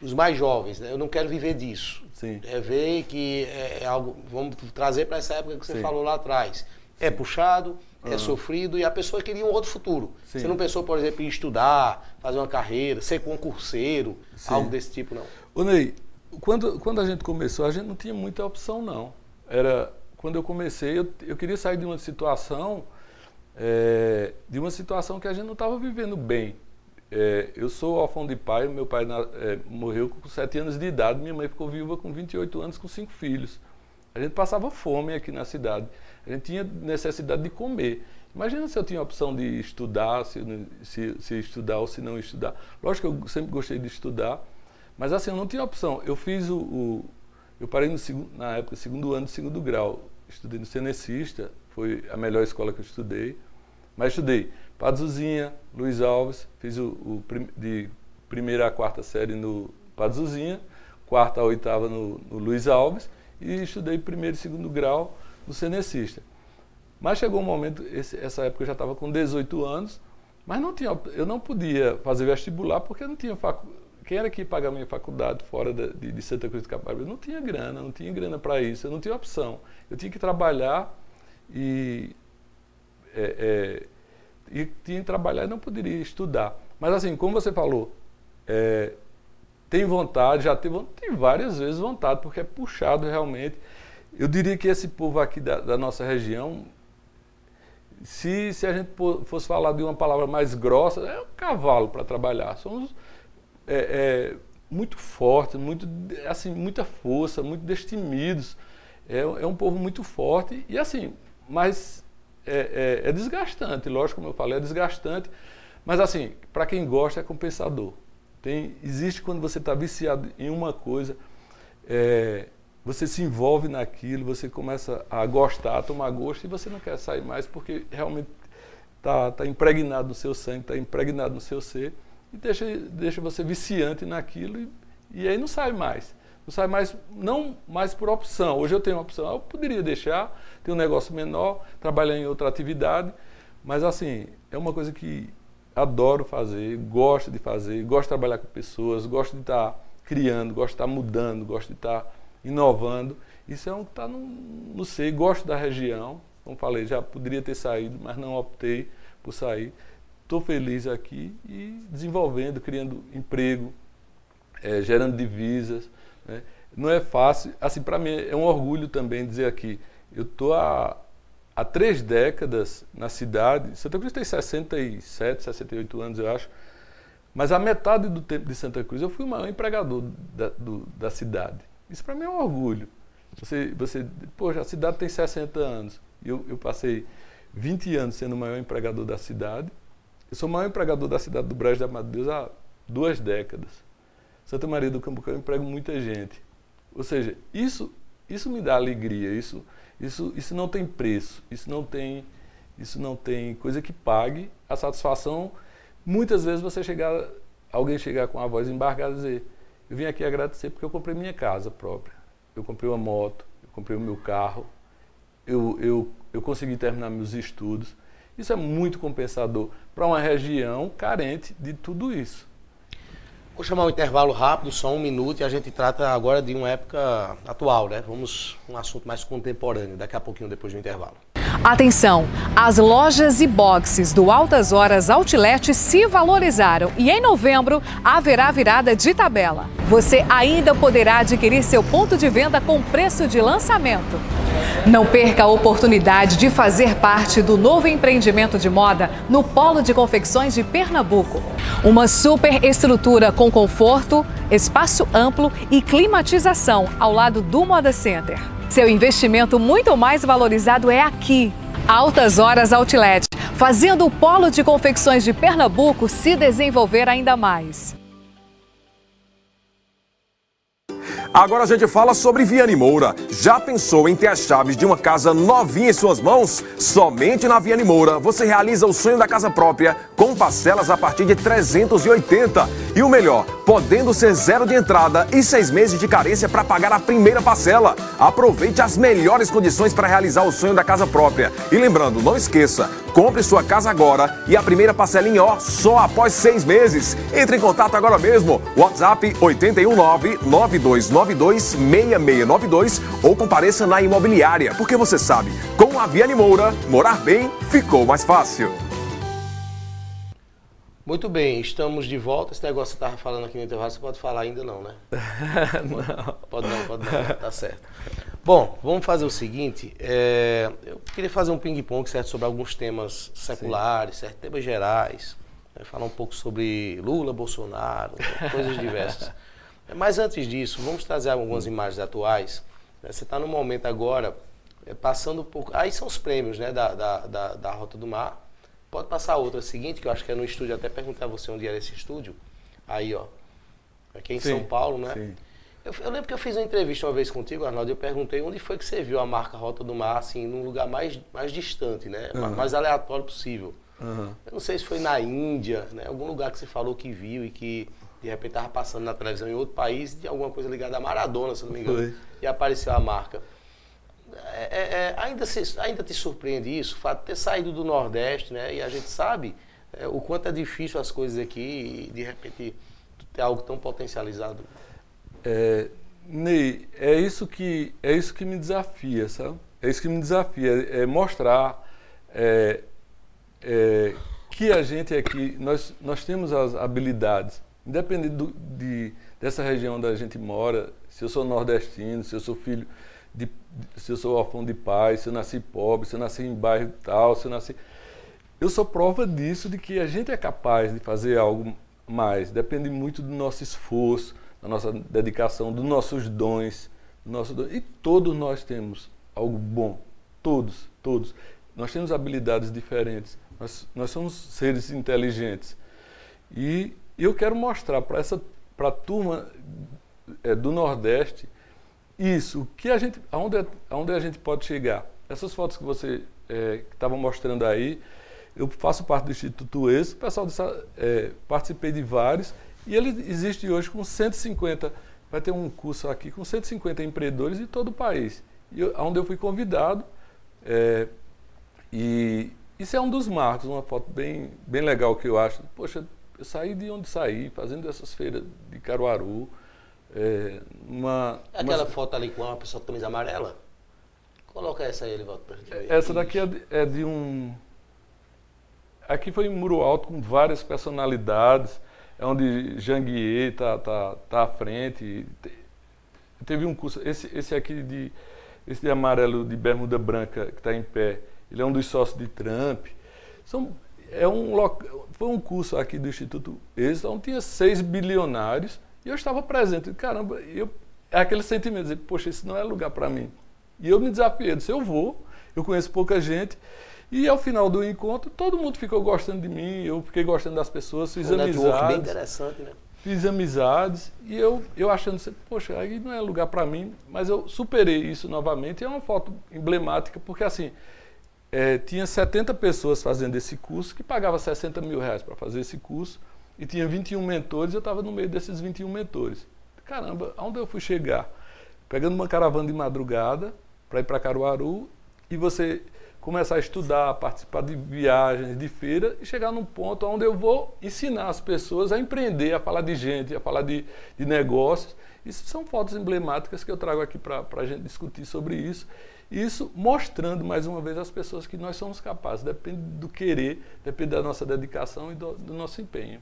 S1: os mais jovens, né? Eu não quero viver disso.
S2: Sim.
S1: É ver que é, é algo. Vamos trazer para essa época que você Sim. falou lá atrás. É puxado, uhum. é sofrido e a pessoa queria um outro futuro. Sim. Você não pensou, por exemplo, em estudar, fazer uma carreira, ser concurseiro, Sim. algo desse tipo, não?
S2: Ô Ney, quando, quando a gente começou, a gente não tinha muita opção, não. Era, quando eu comecei, eu, eu queria sair de uma situação é, de uma situação que a gente não estava vivendo bem. É, eu sou órfão de pai, meu pai é, morreu com 7 anos de idade, minha mãe ficou viúva com 28 anos com cinco filhos. A gente passava fome aqui na cidade, a gente tinha necessidade de comer. Imagina se eu tinha a opção de estudar, se, se, se estudar ou se não estudar. Lógico que eu sempre gostei de estudar, mas assim, eu não tinha opção. Eu fiz o. o eu parei no segundo, na época, segundo ano de segundo grau. Estudei no Cenecista, foi a melhor escola que eu estudei. Mas estudei Pazuzinha, Luiz Alves, fiz o, o de primeira a quarta série no Pazuzinha, quarta a oitava no, no Luiz Alves e estudei primeiro e segundo grau no Cenecista. Mas chegou um momento, esse, essa época eu já estava com 18 anos, mas não tinha, eu não podia fazer vestibular porque não tinha facu, quem era que pagava minha faculdade fora de, de Santa Cruz de Caparibe? Não tinha grana, não tinha grana para isso, eu não tinha opção. Eu tinha que trabalhar e é, é, e tinha que trabalhar e não poderia estudar. Mas assim, como você falou, é, tem vontade, já teve, tem várias vezes vontade, porque é puxado realmente. Eu diria que esse povo aqui da, da nossa região, se, se a gente fosse falar de uma palavra mais grossa, é um cavalo para trabalhar. Somos é, é, muito fortes, muito, assim, muita força, muito destemidos. É, é um povo muito forte e assim, mas é, é, é, desgastante, lógico, como eu falei, é desgastante, mas assim, para quem gosta é compensador. Tem, existe quando você está viciado em uma coisa, é, você se envolve naquilo, você começa a gostar, a tomar gosto e você não quer sair mais porque realmente está tá impregnado no seu sangue, está impregnado no seu ser e deixa, deixa você viciante naquilo e, e aí não sai mais. Não sai mais, não mais por opção. Hoje eu tenho uma opção, eu poderia deixar, ter um negócio menor, trabalhar em outra atividade, mas assim, é uma coisa que adoro fazer, gosto de fazer, gosto de trabalhar com pessoas, gosto de estar criando, gosto de estar mudando, gosto de estar inovando. Isso é um que está no, no ser, gosto da região, como falei, já poderia ter saído, mas não optei por sair. Estou feliz aqui e desenvolvendo, criando emprego, é, gerando divisas. Né? Não é fácil. Assim, para mim é um orgulho também dizer aqui, eu estou há, há três décadas na cidade. Santa Cruz tem 67, 68 anos, eu acho. Mas a metade do tempo de Santa Cruz eu fui o maior empregador da, do, da cidade. Isso para mim é um orgulho. Você, você, poxa, a cidade tem 60 anos. Eu, eu passei 20 anos sendo o maior empregador da cidade eu sou o maior empregador da cidade do Brejo da Deus há duas décadas. Santa Maria do eu emprego muita gente. Ou seja, isso, isso me dá alegria, isso, isso, isso não tem preço, isso não tem, isso não tem coisa que pague a satisfação. Muitas vezes você chegar, alguém chegar com a voz embargada e dizer, eu vim aqui agradecer porque eu comprei minha casa própria. Eu comprei uma moto, eu comprei o meu carro, eu, eu, eu consegui terminar meus estudos. Isso é muito compensador para uma região carente de tudo isso.
S1: Vou chamar um intervalo rápido, só um minuto, e a gente trata agora de uma época atual, né? Vamos um assunto mais contemporâneo, daqui a pouquinho depois do intervalo.
S6: Atenção! As lojas e boxes do Altas Horas Outlet se valorizaram e em novembro haverá virada de tabela. Você ainda poderá adquirir seu ponto de venda com preço de lançamento. Não perca a oportunidade de fazer parte do novo empreendimento de moda no Polo de Confecções de Pernambuco. Uma super estrutura com conforto, espaço amplo e climatização ao lado do Moda Center. Seu investimento muito mais valorizado é aqui. Altas Horas Outlet, fazendo o Polo de Confecções de Pernambuco se desenvolver ainda mais.
S3: Agora a gente fala sobre Viane Moura. Já pensou em ter as chaves de uma casa novinha em suas mãos? Somente na Viane Moura você realiza o sonho da casa própria com parcelas a partir de 380. E o melhor, podendo ser zero de entrada e seis meses de carência para pagar a primeira parcela. Aproveite as melhores condições para realizar o sonho da casa própria. E lembrando, não esqueça, compre sua casa agora e a primeira parcelinha ó, só após seis meses. Entre em contato agora mesmo. WhatsApp 819 92 926692 ou compareça na imobiliária, porque você sabe, com a Viane Moura, morar bem ficou mais fácil.
S1: Muito bem, estamos de volta. Esse negócio que você estava falando aqui no intervalo, você pode falar ainda não, né?
S2: não.
S1: Pode não, pode não, tá certo. Bom, vamos fazer o seguinte. é, eu queria fazer um ping-pong, certo, sobre alguns temas seculares, certo, temas gerais. né, falar um pouco sobre Lula, Bolsonaro, coisas diversas. Mas antes disso, vamos trazer algumas imagens atuais. né, Você está no momento agora, é, passando por. Aí são os prêmios né, da, da, da, da Rota do Mar. Pode passar outra seguinte, que eu acho que é no estúdio, até perguntar a você onde era esse estúdio. Aí, ó. Aqui em
S2: Sim,
S1: São Paulo, né?
S2: sim.
S1: Eu, eu lembro que eu fiz uma entrevista uma vez contigo, Arnaldo, e eu perguntei onde foi que você viu a marca Rota do Mar, assim, num lugar mais, mais distante, né? Ma- Mais aleatório possível.
S2: Aham.
S1: Eu não sei se foi na Índia, né? Algum lugar que você falou que viu e que de repente estava passando na televisão em outro país, de alguma coisa ligada a Maradona, se não me engano.
S2: Foi.
S1: E apareceu a marca. É, é, é, ainda, se- ainda te surpreende isso, o fato de ter saído do Nordeste, né? E a gente sabe é, o quanto é difícil as coisas aqui e de repente ter algo tão potencializado.
S2: É, Ney, é isso que é isso que me desafia, sabe? É isso que me desafia, é mostrar é, é, que a gente aqui nós nós temos as habilidades, independente do, de dessa região onde a gente mora, se eu sou nordestino, se eu sou filho de, se eu sou órfão de pai, se eu nasci pobre, se eu nasci em bairro tal, se eu nasci eu sou prova disso, de que a gente é capaz de fazer algo mais. Depende muito do nosso esforço, da nossa dedicação, dos nossos dons. Do nosso dom. E todos nós temos algo bom. Todos, todos. Nós temos habilidades diferentes. Nós, nós somos seres inteligentes. E eu quero mostrar para essa para a turma eh, do Nordeste isso, o que a gente, aonde, aonde a gente pode chegar. Essas fotos que você eh, que estava mostrando aí, eu faço parte do Instituto ESO, pessoal dessa, eh, participei de vários, e ele existe hoje com 150, vai ter um curso aqui com 150 empreendedores de todo o país, e eu, onde eu fui convidado, eh, e isso é um dos marcos, uma foto bem, bem legal que eu acho. Poxa, eu saí de onde saí, fazendo essas feiras de Caruaru, é, uma,
S1: Aquela
S2: uma-
S1: foto ali com uma pessoa com camisa amarela? Coloca essa aí, ele volta pra gente ver.
S2: Essa daqui é de, é de um. Aqui foi em Muro Alto com várias personalidades, é onde Janguier está tá, tá à frente. Te- Teve um curso, esse, esse aqui de. Esse de amarelo de bermuda branca que está em pé, ele é um dos sócios de Trump. São, é um, foi um curso aqui do Instituto onde tinha seis bilionários e eu estava presente. Caramba, eu, é aquele sentimento de poxa, isso não é lugar para mim. E eu me desafiei, eu disse, eu vou, eu conheço pouca gente. E ao final do encontro, todo mundo ficou gostando de mim, eu fiquei gostando das pessoas, fiz
S1: um network bem
S2: amizades,
S1: interessante, né?
S2: fiz amizades e eu, eu achando, assim, poxa, aí não é lugar para mim, mas eu superei isso novamente. E é uma foto emblemática, porque assim, é, tinha 70 pessoas fazendo esse curso, que pagava 60 mil reais para fazer esse curso, e tinha 21 mentores, eu estava no meio desses 21 mentores. Caramba, aonde eu fui chegar? Pegando uma caravana de madrugada para ir para Caruaru, e você começar a estudar, participar de viagens, de feira, e chegar num ponto onde eu vou ensinar as pessoas a empreender, a falar de gente, a falar de, de negócios. Isso são fotos emblemáticas que eu trago aqui para a gente discutir sobre isso. Isso mostrando mais uma vez às pessoas que nós somos capazes, depende do querer, depende da nossa dedicação e do, do nosso empenho.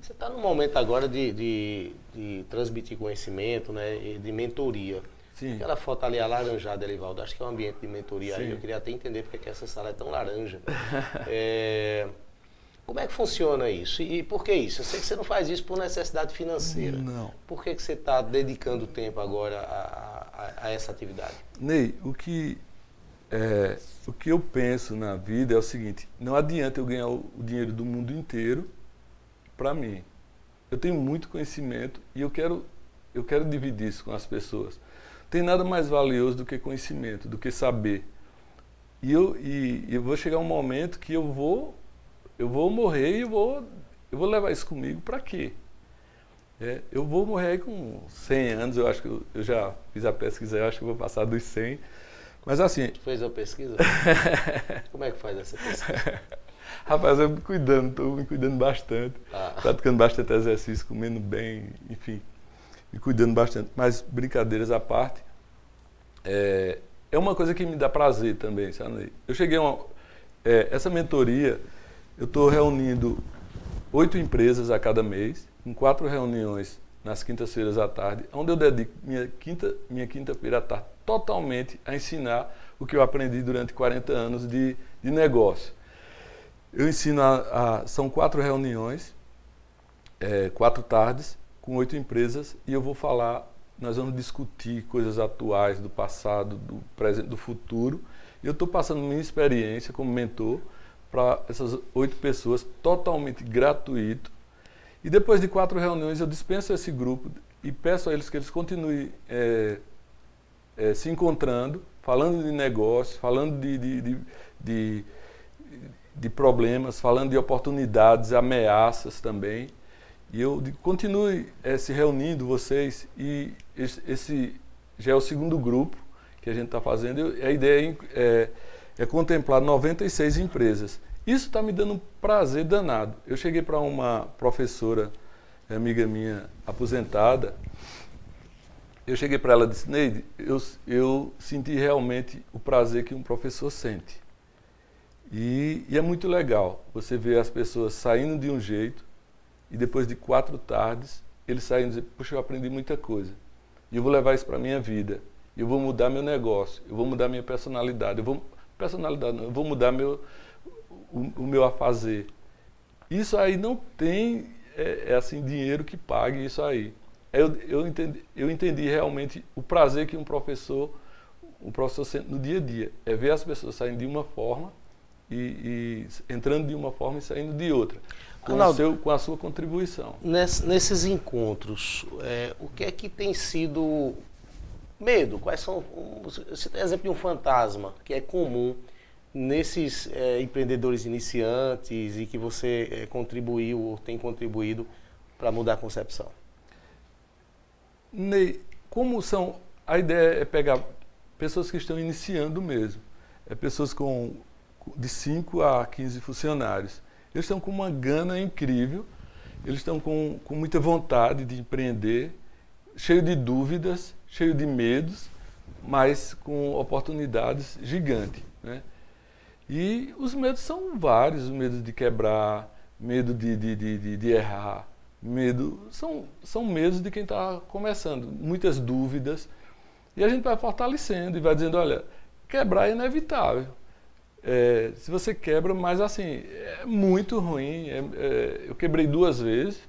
S1: Você está no momento agora de, de, de transmitir conhecimento, né? e De mentoria.
S2: Sim.
S1: Aquela foto ali alaranjada, Elivaldo, acho que é um ambiente de mentoria aí.
S2: Sim.
S1: Eu queria até entender porque que essa sala é tão laranja. É, como é que funciona isso? E por que isso? Eu sei que você não faz isso por necessidade financeira.
S2: Não.
S1: Por que, que você está dedicando tempo agora a, a- a essa atividade?
S2: Ney, o que, é, o que eu penso na vida é o seguinte: não adianta eu ganhar o, dinheiro do mundo inteiro para mim. Eu tenho muito conhecimento e eu quero, eu quero dividir isso com as pessoas. Tem nada mais valioso do que conhecimento, do que saber. E eu, e eu vou chegar um momento que eu vou, eu vou morrer e eu vou, eu vou levar isso comigo para quê? É, eu vou morrer com 100 anos, eu acho que eu, eu já fiz a pesquisa, eu acho que eu vou passar dos 100. Mas assim,
S1: Tu fez a pesquisa? Como é que faz essa pesquisa?
S2: rapaz, eu me cuidando, estou me cuidando bastante,
S1: Ah.
S2: praticando bastante exercício, comendo bem, enfim, me cuidando bastante. Mas brincadeiras à parte, é, é uma coisa que me dá prazer também, sabe? Eu cheguei a uma, é, essa mentoria, eu estou reunindo oito empresas a cada mês, em quatro reuniões nas quintas-feiras à tarde, onde eu dedico minha quinta minha quinta-feira à tarde totalmente a ensinar o que eu aprendi durante 40 anos de, de negócio. Eu ensino a, a são quatro reuniões, é, quatro tardes com oito empresas e eu vou falar, nós vamos discutir coisas atuais do passado, do presente, do futuro. Eu estou passando minha experiência como mentor para essas oito pessoas totalmente gratuito. E depois de quatro reuniões eu dispenso esse grupo e peço a eles que eles continuem é, é, se encontrando, falando de negócio, falando de, de, de, de, de problemas, falando de oportunidades, ameaças também. E eu continue é, se reunindo vocês e esse, esse, já é o segundo grupo que a gente está fazendo. a ideia é, é contemplar 96 empresas. Isso está me dando um prazer danado. Eu cheguei para uma professora, amiga minha, aposentada, eu cheguei para ela e disse, Neide, eu, eu senti realmente o prazer que um professor sente. E, e, é muito legal você ver as pessoas saindo de um jeito e depois de quatro tardes eles saindo e dizendo, puxa, eu aprendi muita coisa. E eu vou levar isso para a minha vida. Eu vou mudar meu negócio, eu vou mudar minha personalidade, eu vou personalidade, não, eu vou mudar meu o, o meu a fazer. Isso aí não tem é, é assim dinheiro que pague isso aí. Eu, eu, entendi, eu entendi realmente o prazer que um professor, um professor sente no dia a dia. É ver as pessoas saindo de uma forma e, e entrando de uma forma e saindo de outra. Com, Ronaldo, seu, com a sua contribuição.
S1: nesses encontros, é, o que é que tem sido medo? Quais são. Você tem exemplo de um fantasma que é comum nesses é, empreendedores iniciantes e que você é, contribuiu ou tem contribuído para mudar a concepção?
S2: Ney, como são. A ideia é pegar pessoas que estão iniciando mesmo. É pessoas com de 5 a 15 funcionários. Eles estão com uma gana incrível, eles estão com, com muita vontade de empreender, cheio de dúvidas, cheio de medos, mas com oportunidades gigantes. Né? E os medos são vários, o medo de quebrar, medo de, de, de, de errar, medo. São, são medos de quem está começando, muitas dúvidas. E a gente vai fortalecendo e vai dizendo, olha, quebrar é inevitável. É, se você quebra, mas assim, é muito ruim. É, é, eu quebrei duas vezes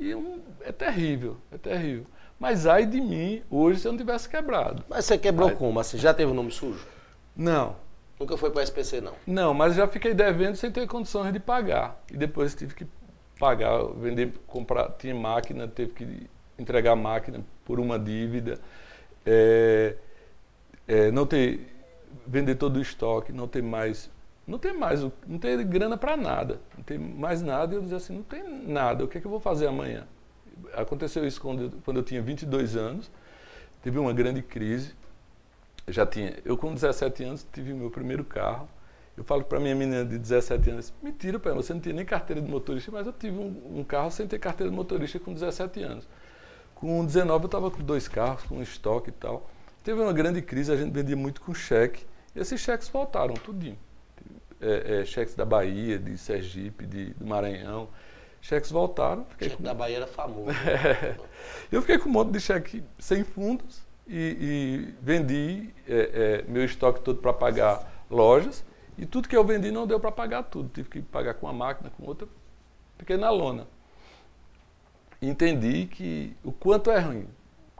S2: e um, é terrível, é terrível. Mas ai de mim hoje se eu não tivesse quebrado.
S1: Mas você quebrou ai, como? Assim, já teve o nome sujo?
S2: Não.
S1: Nunca foi para SPC, não?
S2: Não, mas já fiquei devendo sem ter condições de pagar. E depois tive que pagar, vender, comprar, tinha máquina, teve que entregar a máquina por uma dívida. É, é, não ter vender todo o estoque, não ter mais, não ter mais, não ter grana para nada, não ter mais nada. E eu dizia assim, não tem nada. O que é que eu vou fazer amanhã? Aconteceu isso quando, quando eu tinha 22 anos. Teve uma grande crise. Eu já tinha, eu com 17 anos tive meu primeiro carro. Eu falo para minha menina de 17 anos, mentira, pai, você não tinha nem carteira de motorista, mas eu tive um, um carro sem ter carteira de motorista com 17 anos. Com 19 eu estava com dois carros, com estoque e tal. Teve uma grande crise, a gente vendia muito com cheque. E esses cheques faltaram, tudinho. É, é, cheques da Bahia, de Sergipe, de, do Maranhão. Cheques voltaram.
S1: Fiquei cheque
S2: com...
S1: da Bahia era famoso.
S2: É. Eu fiquei com um monte de cheque sem fundos e, e vendi é, é, meu estoque todo para pagar lojas. E tudo que eu vendi não deu para pagar tudo. Tive que pagar com uma máquina, com outra. Fiquei na lona. Entendi que o quanto é ruim.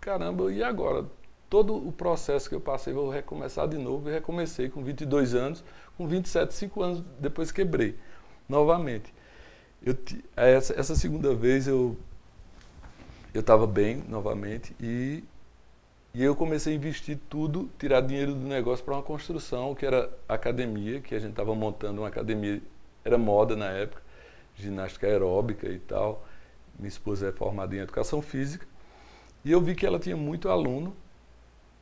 S2: Caramba, e agora? todo o processo que eu passei, vou recomeçar de novo. E recomecei com 22 anos, com 27, 5 anos depois quebrei novamente. Eu, essa, essa segunda vez eu eu estava bem novamente e, e eu comecei a investir tudo, tirar dinheiro do negócio para uma construção que era academia, que a gente estava montando uma academia, era moda na época, ginástica aeróbica e tal. Minha esposa é formada em educação física. E eu vi que ela tinha muito aluno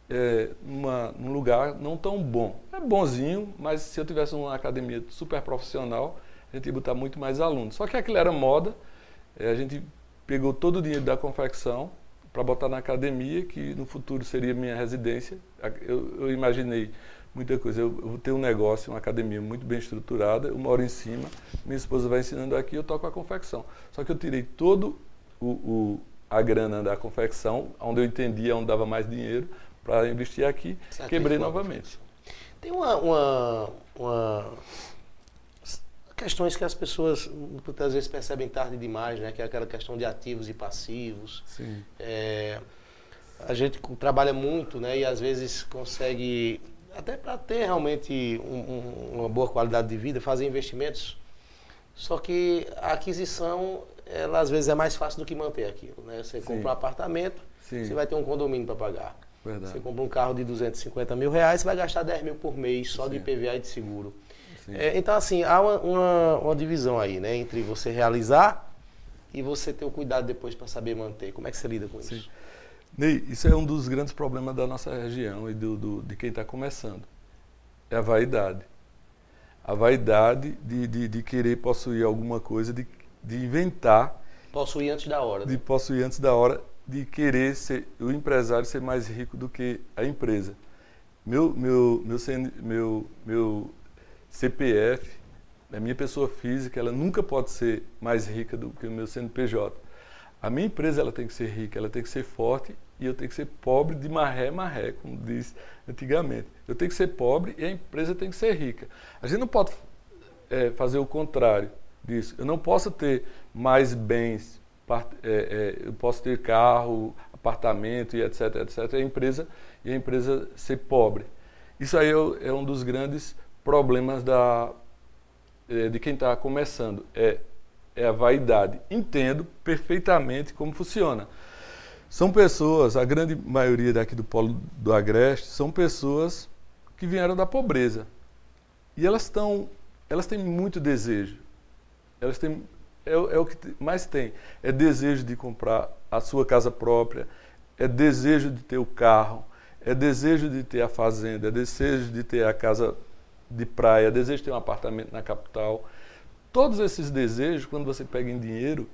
S2: é, numa, num lugar não tão bom. É bonzinho, mas se eu tivesse uma academia super profissional, a gente ia botar muito mais alunos. Só que aquilo era moda, é, a gente pegou todo o dinheiro da confecção para botar na academia, que no futuro seria minha residência. Eu, eu imaginei muita coisa. Eu, eu, vou ter um negócio, uma academia muito bem estruturada, eu moro em cima, minha esposa vai ensinando aqui, eu toco a confecção. Só que eu tirei todo o, o a grana da confecção, onde eu entendia onde dava mais dinheiro para investir aqui, quebrei novamente.
S1: Tem uma, uma, uma, questões que as pessoas muitas vezes percebem tarde demais, né? Que é aquela questão de ativos e passivos.
S2: Sim.
S1: É, a gente trabalha muito, né? E às vezes consegue até para ter realmente um, um, uma boa qualidade de vida, fazer investimentos. Só que a aquisição, ela às vezes é mais fácil do que manter aquilo, né? Você Sim. compra um apartamento, Sim. você vai ter um condomínio para pagar. Verdade. Você compra um carro de 250 mil reais, você vai gastar 10 mil por mês só Sim. de IPVA e de seguro. É, então, assim, há uma, uma, uma, divisão aí, né? Entre você realizar e você ter o cuidado depois para saber manter. Como é que você lida com Sim. isso?
S2: Ney, isso é um dos grandes problemas da nossa região e do, do de quem está começando. É a vaidade. A vaidade de, de, de, querer possuir alguma coisa, de, de inventar.
S1: Possuir antes da hora.
S2: De né? possuir antes da hora de querer ser o empresário ser mais rico do que a empresa. Meu meu meu meu, meu CPF, a minha pessoa física, ela nunca pode ser mais rica do que o meu CNPJ. A minha empresa ela tem que ser rica, ela tem que ser forte e eu tenho que ser pobre de marré marré, como diz antigamente. Eu tenho que ser pobre e a empresa tem que ser rica. A gente não pode é, fazer o contrário disso. Eu não posso ter mais bens é, é, eu posso ter carro, apartamento e etc, etc, e a empresa, e a empresa ser pobre. Isso aí é, é um dos grandes problemas da, é, de quem está começando, é, é a vaidade. Entendo perfeitamente como funciona. São pessoas, a grande maioria daqui do Polo do Agreste, são pessoas que vieram da pobreza. E elas estão, elas têm muito desejo. Elas têm é, é o que mais tem. É desejo de comprar a sua casa própria, é desejo de ter o carro, é desejo de ter a fazenda, é desejo de ter a casa de praia, desejo de ter um apartamento na capital. Todos esses desejos, quando você pega em dinheiro,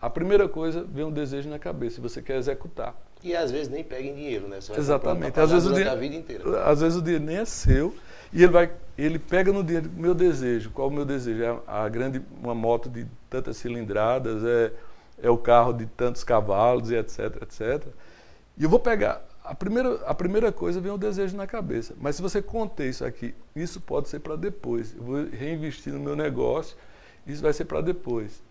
S2: a primeira coisa vem um desejo na cabeça e você quer executar.
S1: E às vezes nem pega em dinheiro, né?
S2: Exatamente. Às vezes, o dinheiro, às vezes o dinheiro nem é seu e ele vai, ele pega no dinheiro, meu desejo, qual o meu desejo? É a grande, uma moto de tantas cilindradas, é, é o carro de tantos cavalos e etc, etc. E eu vou pegar, a primeira, a primeira coisa vem o desejo na cabeça. Mas se você conter isso aqui, isso pode ser para depois. Eu vou reinvestir no meu negócio, isso vai ser para depois.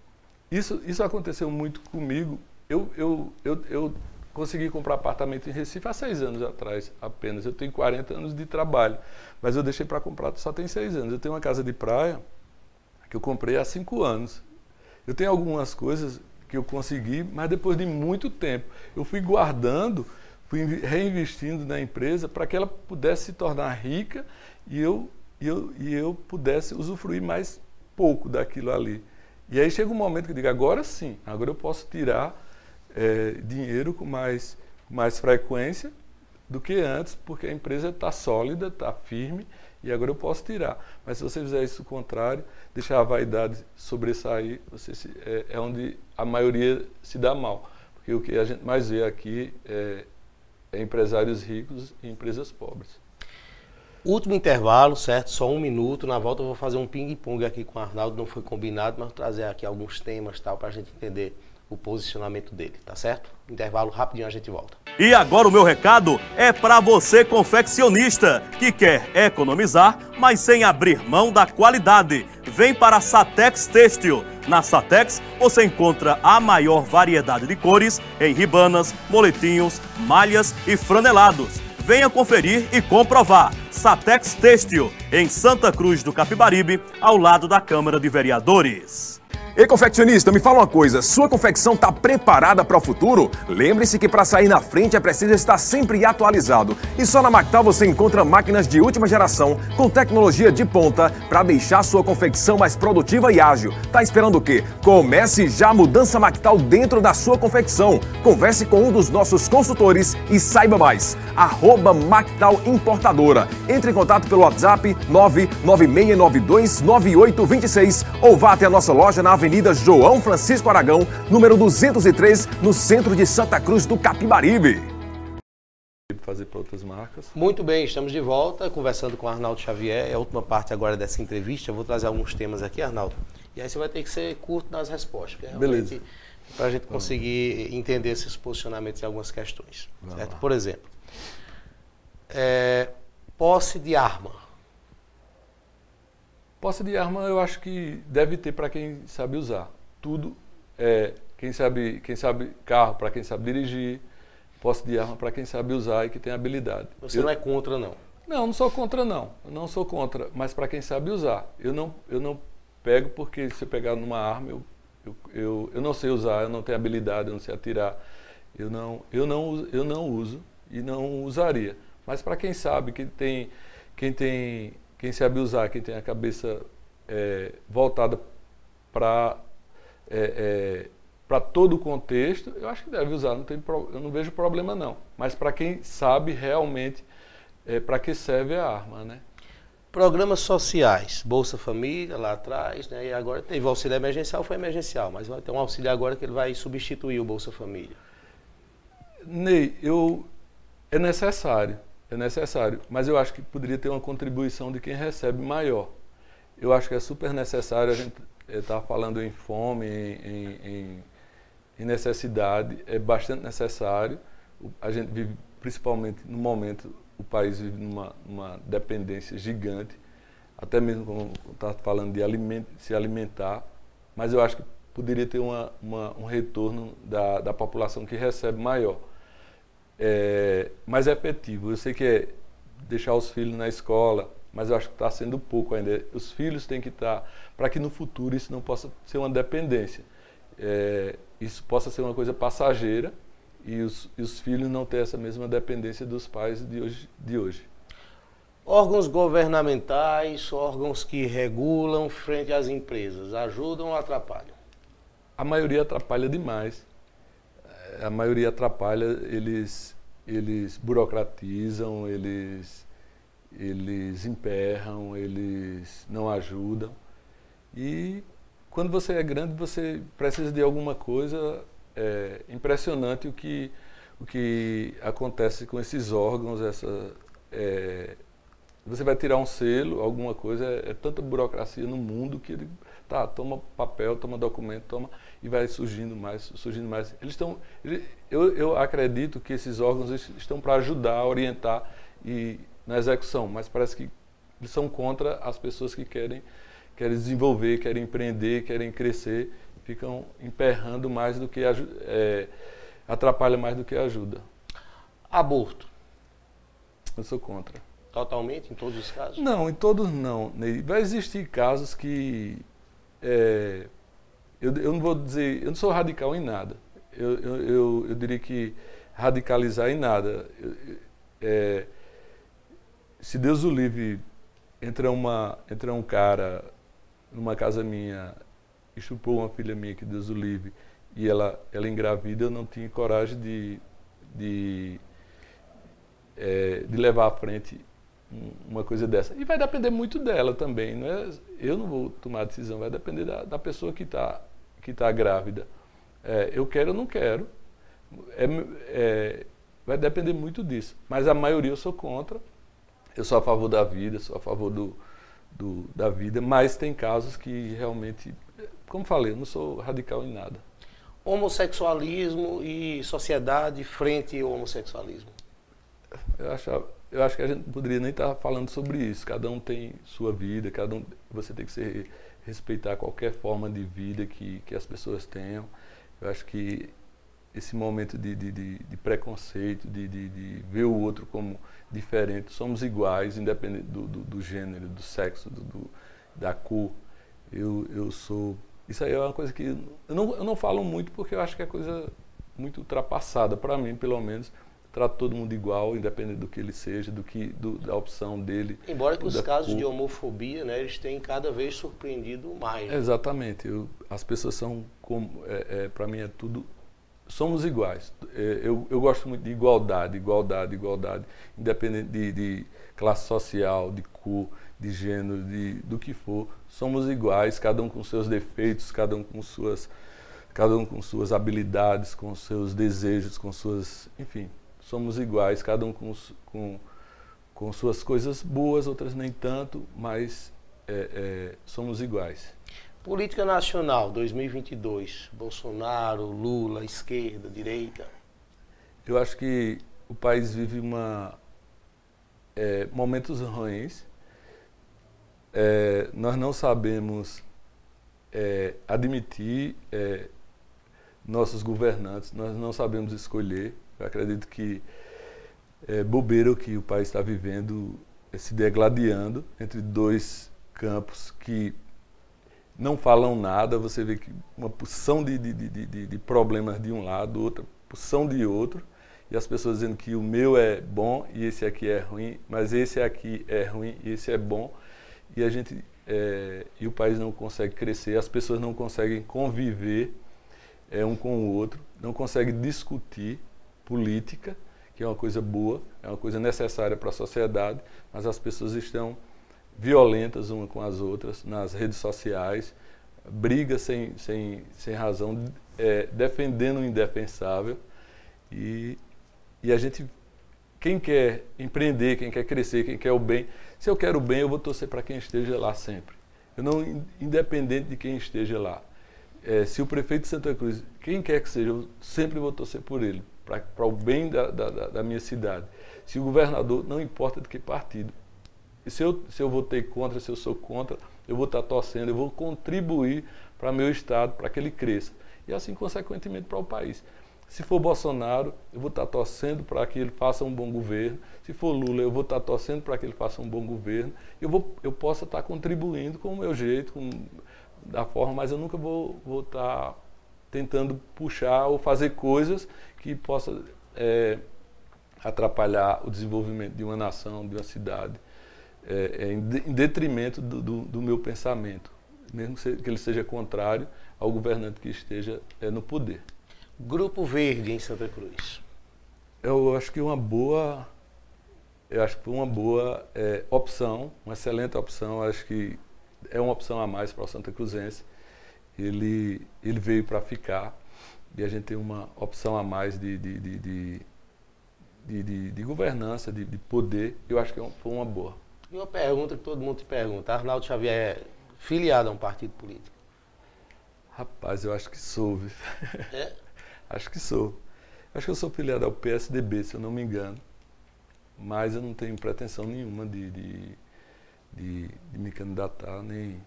S2: Isso, isso aconteceu muito comigo. Eu, eu, eu, eu consegui comprar apartamento em Recife há seis anos atrás apenas. Eu tenho 40 anos de trabalho, mas eu deixei para comprar só tem seis anos. Eu tenho uma casa de praia que eu comprei há cinco anos. Eu tenho algumas coisas que eu consegui, mas depois de muito tempo. Eu fui guardando, fui reinvestindo na empresa para que ela pudesse se tornar rica e eu, e eu, e eu pudesse usufruir mais pouco daquilo ali. E aí chega um momento que eu digo, agora sim, agora eu posso tirar é, dinheiro com mais, mais frequência do que antes, porque a empresa está sólida, está firme e agora eu posso tirar. Mas se você fizer isso o contrário, deixar a vaidade sobressair, você se, é, é, onde a maioria se dá mal. Porque o que a gente mais vê aqui é, empresários ricos e empresas pobres.
S1: Último intervalo, certo? Só um minuto. Na volta eu vou fazer um ping-pong aqui com o Arnaldo, não foi combinado, mas vou trazer aqui alguns temas tal para a gente entender o posicionamento dele, tá certo? Intervalo rapidinho a gente volta.
S7: E agora o meu recado é para você confeccionista que quer economizar, mas sem abrir mão da qualidade. Vem para a Satex Têxtil. Na Satex você encontra a maior variedade de cores em ribanas, moletinhos, malhas e franelados. Venha conferir e comprovar. Satex Têxtil, em Santa Cruz do Capibaribe, ao lado da Câmara de Vereadores.
S3: Ei, confeccionista, me fala uma coisa: sua confecção está preparada para o futuro? Lembre-se que para sair na frente é preciso estar sempre atualizado. E só na Mactal você encontra máquinas de última geração com tecnologia de ponta para deixar sua confecção mais produtiva e ágil. Tá esperando o quê? Comece já a mudança Mactal dentro da sua confecção. Converse com um dos nossos consultores e saiba mais. Arroba Mactal Importadora. Entre em contato pelo WhatsApp 996929826 ou vá até a nossa loja na Avenida João Francisco Aragão, número 203, no centro de Santa Cruz do Capibaribe.
S2: Fazer para outras marcas.
S1: Muito bem, estamos de volta conversando com Arnaldo Xavier. É a última parte agora dessa entrevista. Eu vou trazer alguns temas aqui, Arnaldo. E aí você vai ter que ser curto nas respostas.
S2: Beleza.
S1: para a gente conseguir entender esses posicionamentos em algumas questões. Certo? Por exemplo, é, posse de arma.
S2: Posse de arma eu acho que deve ter para quem sabe usar. Tudo é quem sabe, quem sabe carro para quem sabe dirigir, posse de arma para quem sabe usar e que tem habilidade.
S1: Você eu, não é contra não?
S2: Não, não sou contra não. Eu não sou contra, mas para quem sabe usar. Eu não eu não pego porque se eu pegar numa arma eu eu, eu, eu não sei usar, eu não tenho habilidade, eu não sei atirar. Eu não eu não eu não uso e não usaria. Mas para quem sabe, quem tem quem tem quem sabe usar, quem tem a cabeça é, voltada para é, é, para todo o contexto, eu acho que deve usar, não tem pro, eu não vejo problema não. Mas para quem sabe realmente é, para que serve a arma, né?
S1: Programas sociais, Bolsa Família lá atrás, né? E agora teve o auxílio emergencial, foi emergencial, mas vai ter um auxílio agora que ele vai substituir o Bolsa Família.
S2: Ney, eu é necessário é necessário, mas eu acho que poderia ter uma contribuição de quem recebe maior. Eu acho que é super necessário, a gente está eh, falando em fome, em, em, em, necessidade, é bastante necessário. A gente vive, principalmente no momento, o país vive numa, numa dependência gigante, até mesmo como está falando de aliment, se alimentar, mas eu acho que poderia ter uma, uma, um retorno da, da população que recebe maior é, mais efetivo. Eu sei que é deixar os filhos na escola, mas eu acho que está sendo pouco ainda. Os filhos têm que estar, tá, para que no futuro isso não possa ser uma dependência. É, isso possa ser uma coisa passageira e os, e os filhos não ter essa mesma dependência dos pais de hoje. De hoje.
S1: Órgãos governamentais, órgãos que regulam frente às empresas, ajudam ou atrapalham?
S2: A maioria atrapalha demais a maioria atrapalha, eles, eles burocratizam, eles, eles emperram, eles não ajudam. E quando você é grande, você precisa de alguma coisa é, impressionante o que, o que acontece com esses órgãos, essa, é, você vai tirar um selo, alguma coisa, é, é, tanta burocracia no mundo que ele, tá, toma papel, toma documento, toma e vai surgindo mais, surgindo mais. Eles estão, eu, eu acredito que esses órgãos estão para ajudar, orientar e na execução, mas parece que eles são contra as pessoas que querem, querem desenvolver, querem empreender, querem crescer, ficam emperrando mais do que é, atrapalha mais do que ajuda.
S1: Aborto.
S2: Eu sou contra.
S1: Totalmente, em todos os casos?
S2: Não, em todos não. Vai existir casos que é, eu, eu não vou dizer, eu não sou radical em nada. Eu, eu, eu, eu diria que radicalizar em nada. É, se Deus o livre, entra, uma, entra um cara numa casa minha, estupou uma filha minha, que Deus o livre, e ela, ela engravida, eu não tinha coragem de, de, é, de levar à frente uma coisa dessa. E vai depender muito dela também. Não é, eu não vou tomar a decisão, vai depender da, da pessoa que está que está grávida. É, eu quero ou não quero. É, é, vai depender muito disso. Mas a maioria eu sou contra. Eu sou a favor da vida, sou a favor do, do, da vida, mas tem casos que realmente, como falei, eu não sou radical em nada.
S1: Homossexualismo e sociedade frente ao homossexualismo.
S2: Eu acho, eu acho que a gente poderia nem estar falando sobre isso. Cada um tem sua vida, cada um você tem que ser respeitar qualquer forma de vida que, que as pessoas tenham. Eu acho que esse momento de, de, de, de preconceito, de, de, ver o outro como diferente, somos iguais, independente do, do, do gênero, do sexo, do, do, da cor. Eu, eu sou. Isso aí é uma coisa que. Eu não, eu não falo muito porque eu acho que é coisa muito ultrapassada, para mim, pelo menos trata todo mundo igual, independente do que ele seja, do que do, da opção dele.
S1: Embora que os casos cor. de homofobia, né, eles têm cada vez surpreendido mais.
S2: Né? Exatamente. Eu, as pessoas são, como, é, é, para mim é tudo, somos iguais. É, eu, eu gosto muito de igualdade, igualdade, igualdade, independente de, de classe social, de cor, de gênero, de, do que for. Somos iguais, cada um com seus defeitos, cada um com suas cada um com suas habilidades, com seus desejos, com suas, enfim, somos iguais, cada um com, com, com suas coisas boas, outras nem tanto, mas é, é, somos iguais.
S1: Política nacional 2022, Bolsonaro, Lula, esquerda, direita.
S2: Eu acho que o país vive uma é, momentos ruins. É, nós não sabemos é, admitir é, nossos governantes, nós não sabemos escolher. Eu acredito que é bobeira o que o país está vivendo, se degladiando entre dois campos que não falam nada. Você vê que uma porção de, de, de, de problemas de um lado, outra porção de outro e as pessoas dizendo que o meu é bom e esse aqui é ruim, mas esse aqui é ruim e esse é bom, e a gente é, e o país não consegue crescer, as pessoas não conseguem conviver é, um com o outro, não conseguem discutir política, que é uma coisa boa, é uma coisa necessária para a sociedade, mas as pessoas estão violentas umas com as outras nas redes sociais, briga sem, sem, sem razão, é, defendendo o indefensável e e a gente, quem quer empreender, quem quer crescer, quem quer o bem, se eu quero o bem, eu vou torcer para quem esteja lá sempre. Eu não, independente de quem esteja lá. É, se o prefeito de Santa Cruz, quem quer que seja, eu sempre vou torcer por ele, para o bem da, da, da, minha cidade. Se o governador, não importa de que partido. Se eu, se eu votei contra, se eu sou contra, eu vou estar torcendo, eu vou contribuir para meu estado, para que ele cresça. E assim, consequentemente, para o país. Se for Bolsonaro, eu vou estar torcendo para que ele faça um bom governo. Se for Lula, eu vou estar torcendo para que ele faça um bom governo. Eu, vou, eu possa estar contribuindo com o meu jeito, com, da forma, mas eu nunca vou, vou estar tentando puxar ou fazer coisas que possa é, atrapalhar o desenvolvimento de uma nação, de uma cidade, é, é, em detrimento do, do, do, meu pensamento, mesmo que ele seja contrário ao governante que esteja é, no poder.
S1: Grupo Verde em Santa Cruz?
S2: Eu acho que uma boa, eu acho que uma boa é, opção, uma excelente opção. Acho que é uma opção a mais para o Santa Cruzense. Ele, ele veio para ficar e a gente tem uma opção a mais de, de, de, de de, de, de, governança, de, de, poder, eu acho que é foi uma boa.
S1: E uma pergunta que todo mundo te pergunta: Arnaldo Xavier é filiado a um partido político?
S2: Rapaz, eu acho que sou.
S1: É?
S2: Acho que sou. Acho que eu sou filiado ao PSDB, se eu não me engano. Mas eu não tenho pretensão nenhuma de, de, de, de me candidatar nem,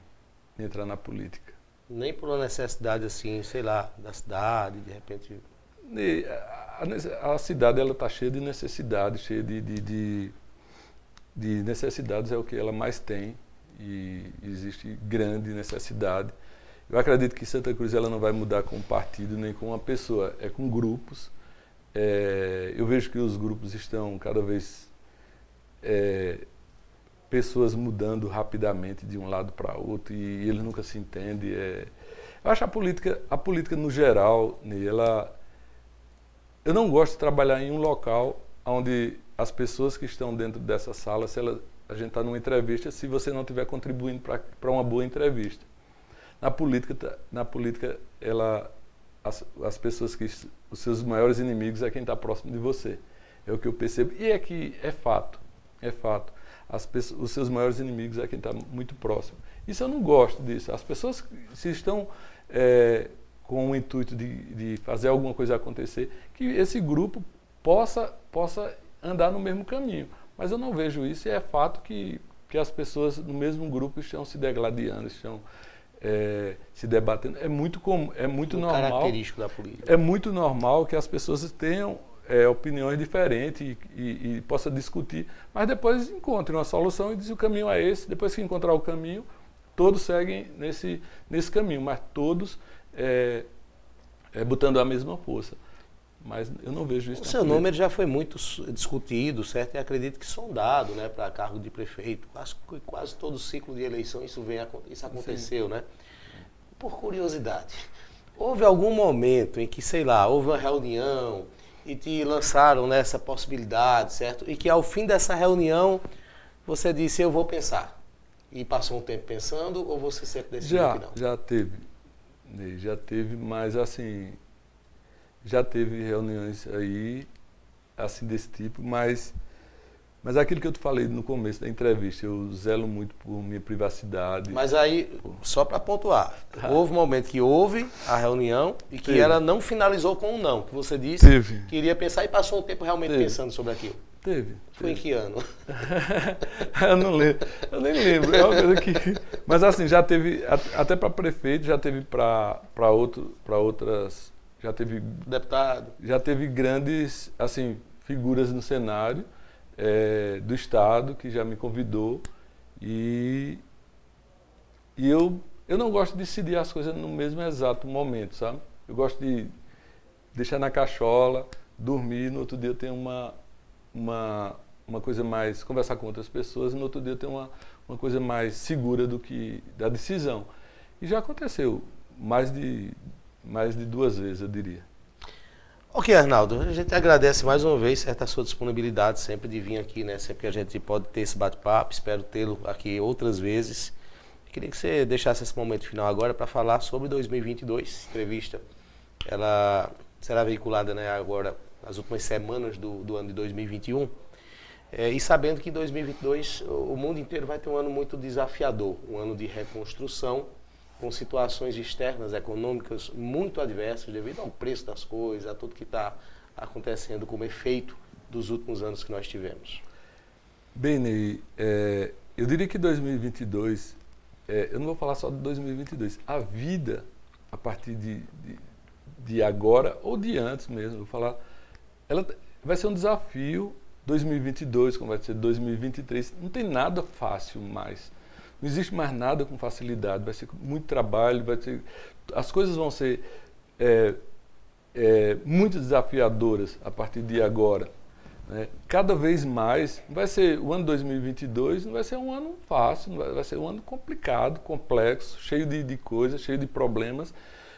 S2: nem entrar na política.
S1: Nem por uma necessidade assim, sei lá, da cidade, de repente.
S2: A, a, a cidade ela está cheia de necessidades, cheia de, de, de, de necessidades é o que ela mais tem e existe grande necessidade eu acredito que Santa Cruz ela não vai mudar com um partido nem com uma pessoa, é com grupos. É, eu vejo que os grupos estão cada vez é, pessoas mudando rapidamente de um lado para outro e eles nunca se entendem. É, eu acho a política, a política no geral, ela, eu não gosto de trabalhar em um local onde as pessoas que estão dentro dessa sala, se ela, a gente está numa entrevista, se você não estiver contribuindo para uma boa entrevista. Na política, tá, na política ela, as, as pessoas que os seus maiores inimigos é quem está próximo de você. É o que eu percebo. E é que é fato, é fato. As pessoas, os seus maiores inimigos é quem está muito próximo. Isso eu não gosto disso. As pessoas se estão é, com o intuito de, de fazer alguma coisa acontecer, que esse grupo possa, possa andar no mesmo caminho. Mas eu não vejo isso e é fato que, que as pessoas no mesmo grupo estão se degladiando, estão é, se debatendo. É muito comum, é muito normal.
S1: Característico da política.
S2: É muito normal que as pessoas tenham é, opiniões diferentes e, e, e possa discutir, mas depois encontrem uma solução e dizem o caminho é esse. Depois que encontrar o caminho, todos seguem nesse, nesse caminho, mas todos é, é, botando a mesma força. Mas eu não vejo isso.
S1: O seu nome já foi muito discutido, certo? E acredito que sondado, né, para cargo de prefeito. Quase, quase todo ciclo de eleição isso vem isso aconteceu, Sim. né? Por curiosidade, houve algum momento em que, sei lá, houve uma reunião e te lançaram nessa possibilidade, certo? E que ao fim dessa reunião você disse eu vou pensar. E passou um tempo pensando ou você sempre decidiu
S2: já,
S1: que não?
S2: Já teve. Já teve, mas assim, já teve reuniões aí, assim, desse tipo, mas Mas é aquilo que eu te falei no começo da entrevista, eu zelo muito por minha privacidade.
S1: Mas aí, só para pontuar, houve um momento que houve a reunião e que
S2: Teve.
S1: ela não finalizou com um não, que você disse
S2: Teve.
S1: que iria pensar e passou um tempo realmente
S2: Teve.
S1: pensando sobre aquilo.
S2: Teve.
S1: Foi em que ano?
S2: eu não lembro. Eu nem lembro. É uma coisa que. Mas assim, já teve. Até para prefeito, já teve para outro, para outras. Já teve,
S1: Deputado.
S2: já teve grandes assim, figuras no cenário eh, do Estado que já me convidou. E, e eu, eu não gosto de decidir as coisas no mesmo exato momento, sabe? Eu gosto de deixar na cachola, dormir, no outro dia eu tenho uma, uma, uma coisa mais, conversar com outras pessoas, e no outro dia eu tenho uma, uma coisa mais segura do que da decisão. E já aconteceu mais de, mais de duas vezes, eu diria.
S1: Ok, Arnaldo, a gente agradece mais uma vez certa sua disponibilidade sempre de vir aqui, né? Sempre que a gente pode ter esse bate-papo, espero tê-lo aqui outras vezes. Queria que você deixasse esse momento final agora para falar sobre 2022, entrevista. Ela será veiculada né, agora nas últimas semanas do, do ano de 2021. É, e sabendo que 2022 o mundo inteiro vai ter um ano muito desafiador, um ano de reconstrução, com situações externas econômicas muito adversas devido ao preço das coisas, a tudo que está acontecendo como efeito dos últimos anos que nós tivemos.
S2: Bem, Ney, é, eu diria que 2022, é, eu não vou falar só de 2022, a vida, a partir de, de, de agora ou de antes mesmo, vou falar, ela vai ser um desafio 2022, como vai ser 2023, não tem nada fácil mais. Não existe mais nada com facilidade, vai ser muito trabalho, vai ser, as coisas vão ser é, é, muito desafiadoras a partir de agora. né? Cada vez mais, vai ser o ano 2022 não vai ser um ano fácil, vai, vai ser um ano complicado, complexo, cheio de, de coisas, cheio de problemas.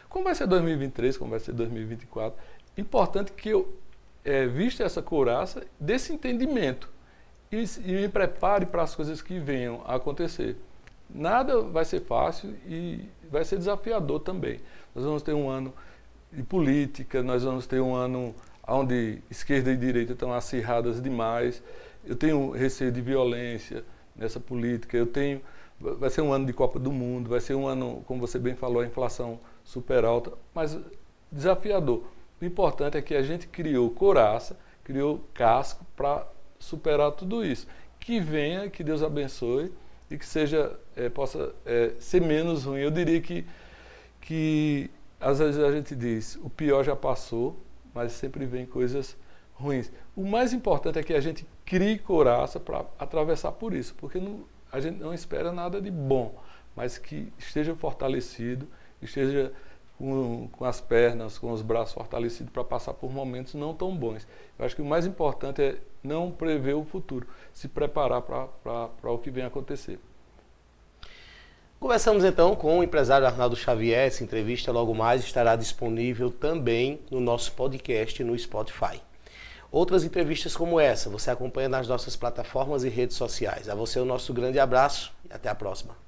S2: Como vai ser 2023, como vai ser 2024? Importante que eu é, vista essa couraça desse entendimento e, e me prepare para as coisas que venham a acontecer. Nada vai ser fácil e vai ser desafiador também. Nós vamos ter um ano de política, nós vamos ter um ano onde esquerda e direita estão acirradas demais. Eu tenho receio de violência nessa política. Eu tenho vai ser um ano de Copa do Mundo, vai ser um ano, como você bem falou, a inflação super alta, mas desafiador. O importante é que a gente criou coraça, criou casco para superar tudo isso. Que venha, que Deus abençoe e que seja eh, possa eh, ser menos ruim. Eu diria que que às vezes a gente diz o pior já passou, mas sempre vem coisas ruins. O mais importante é que a gente crie coraça para atravessar por isso, porque não, a gente não espera nada de bom, mas que esteja fortalecido, esteja com, com as pernas, com os braços fortalecidos para passar por momentos não tão bons. Eu acho que o mais importante é não prever o futuro, se preparar para o que vem acontecer.
S1: Conversamos então com o empresário Arnaldo Xavier. Essa entrevista logo mais estará disponível também no nosso podcast no Spotify. Outras entrevistas como essa você acompanha nas nossas plataformas e redes sociais. A você o nosso grande abraço e até a próxima.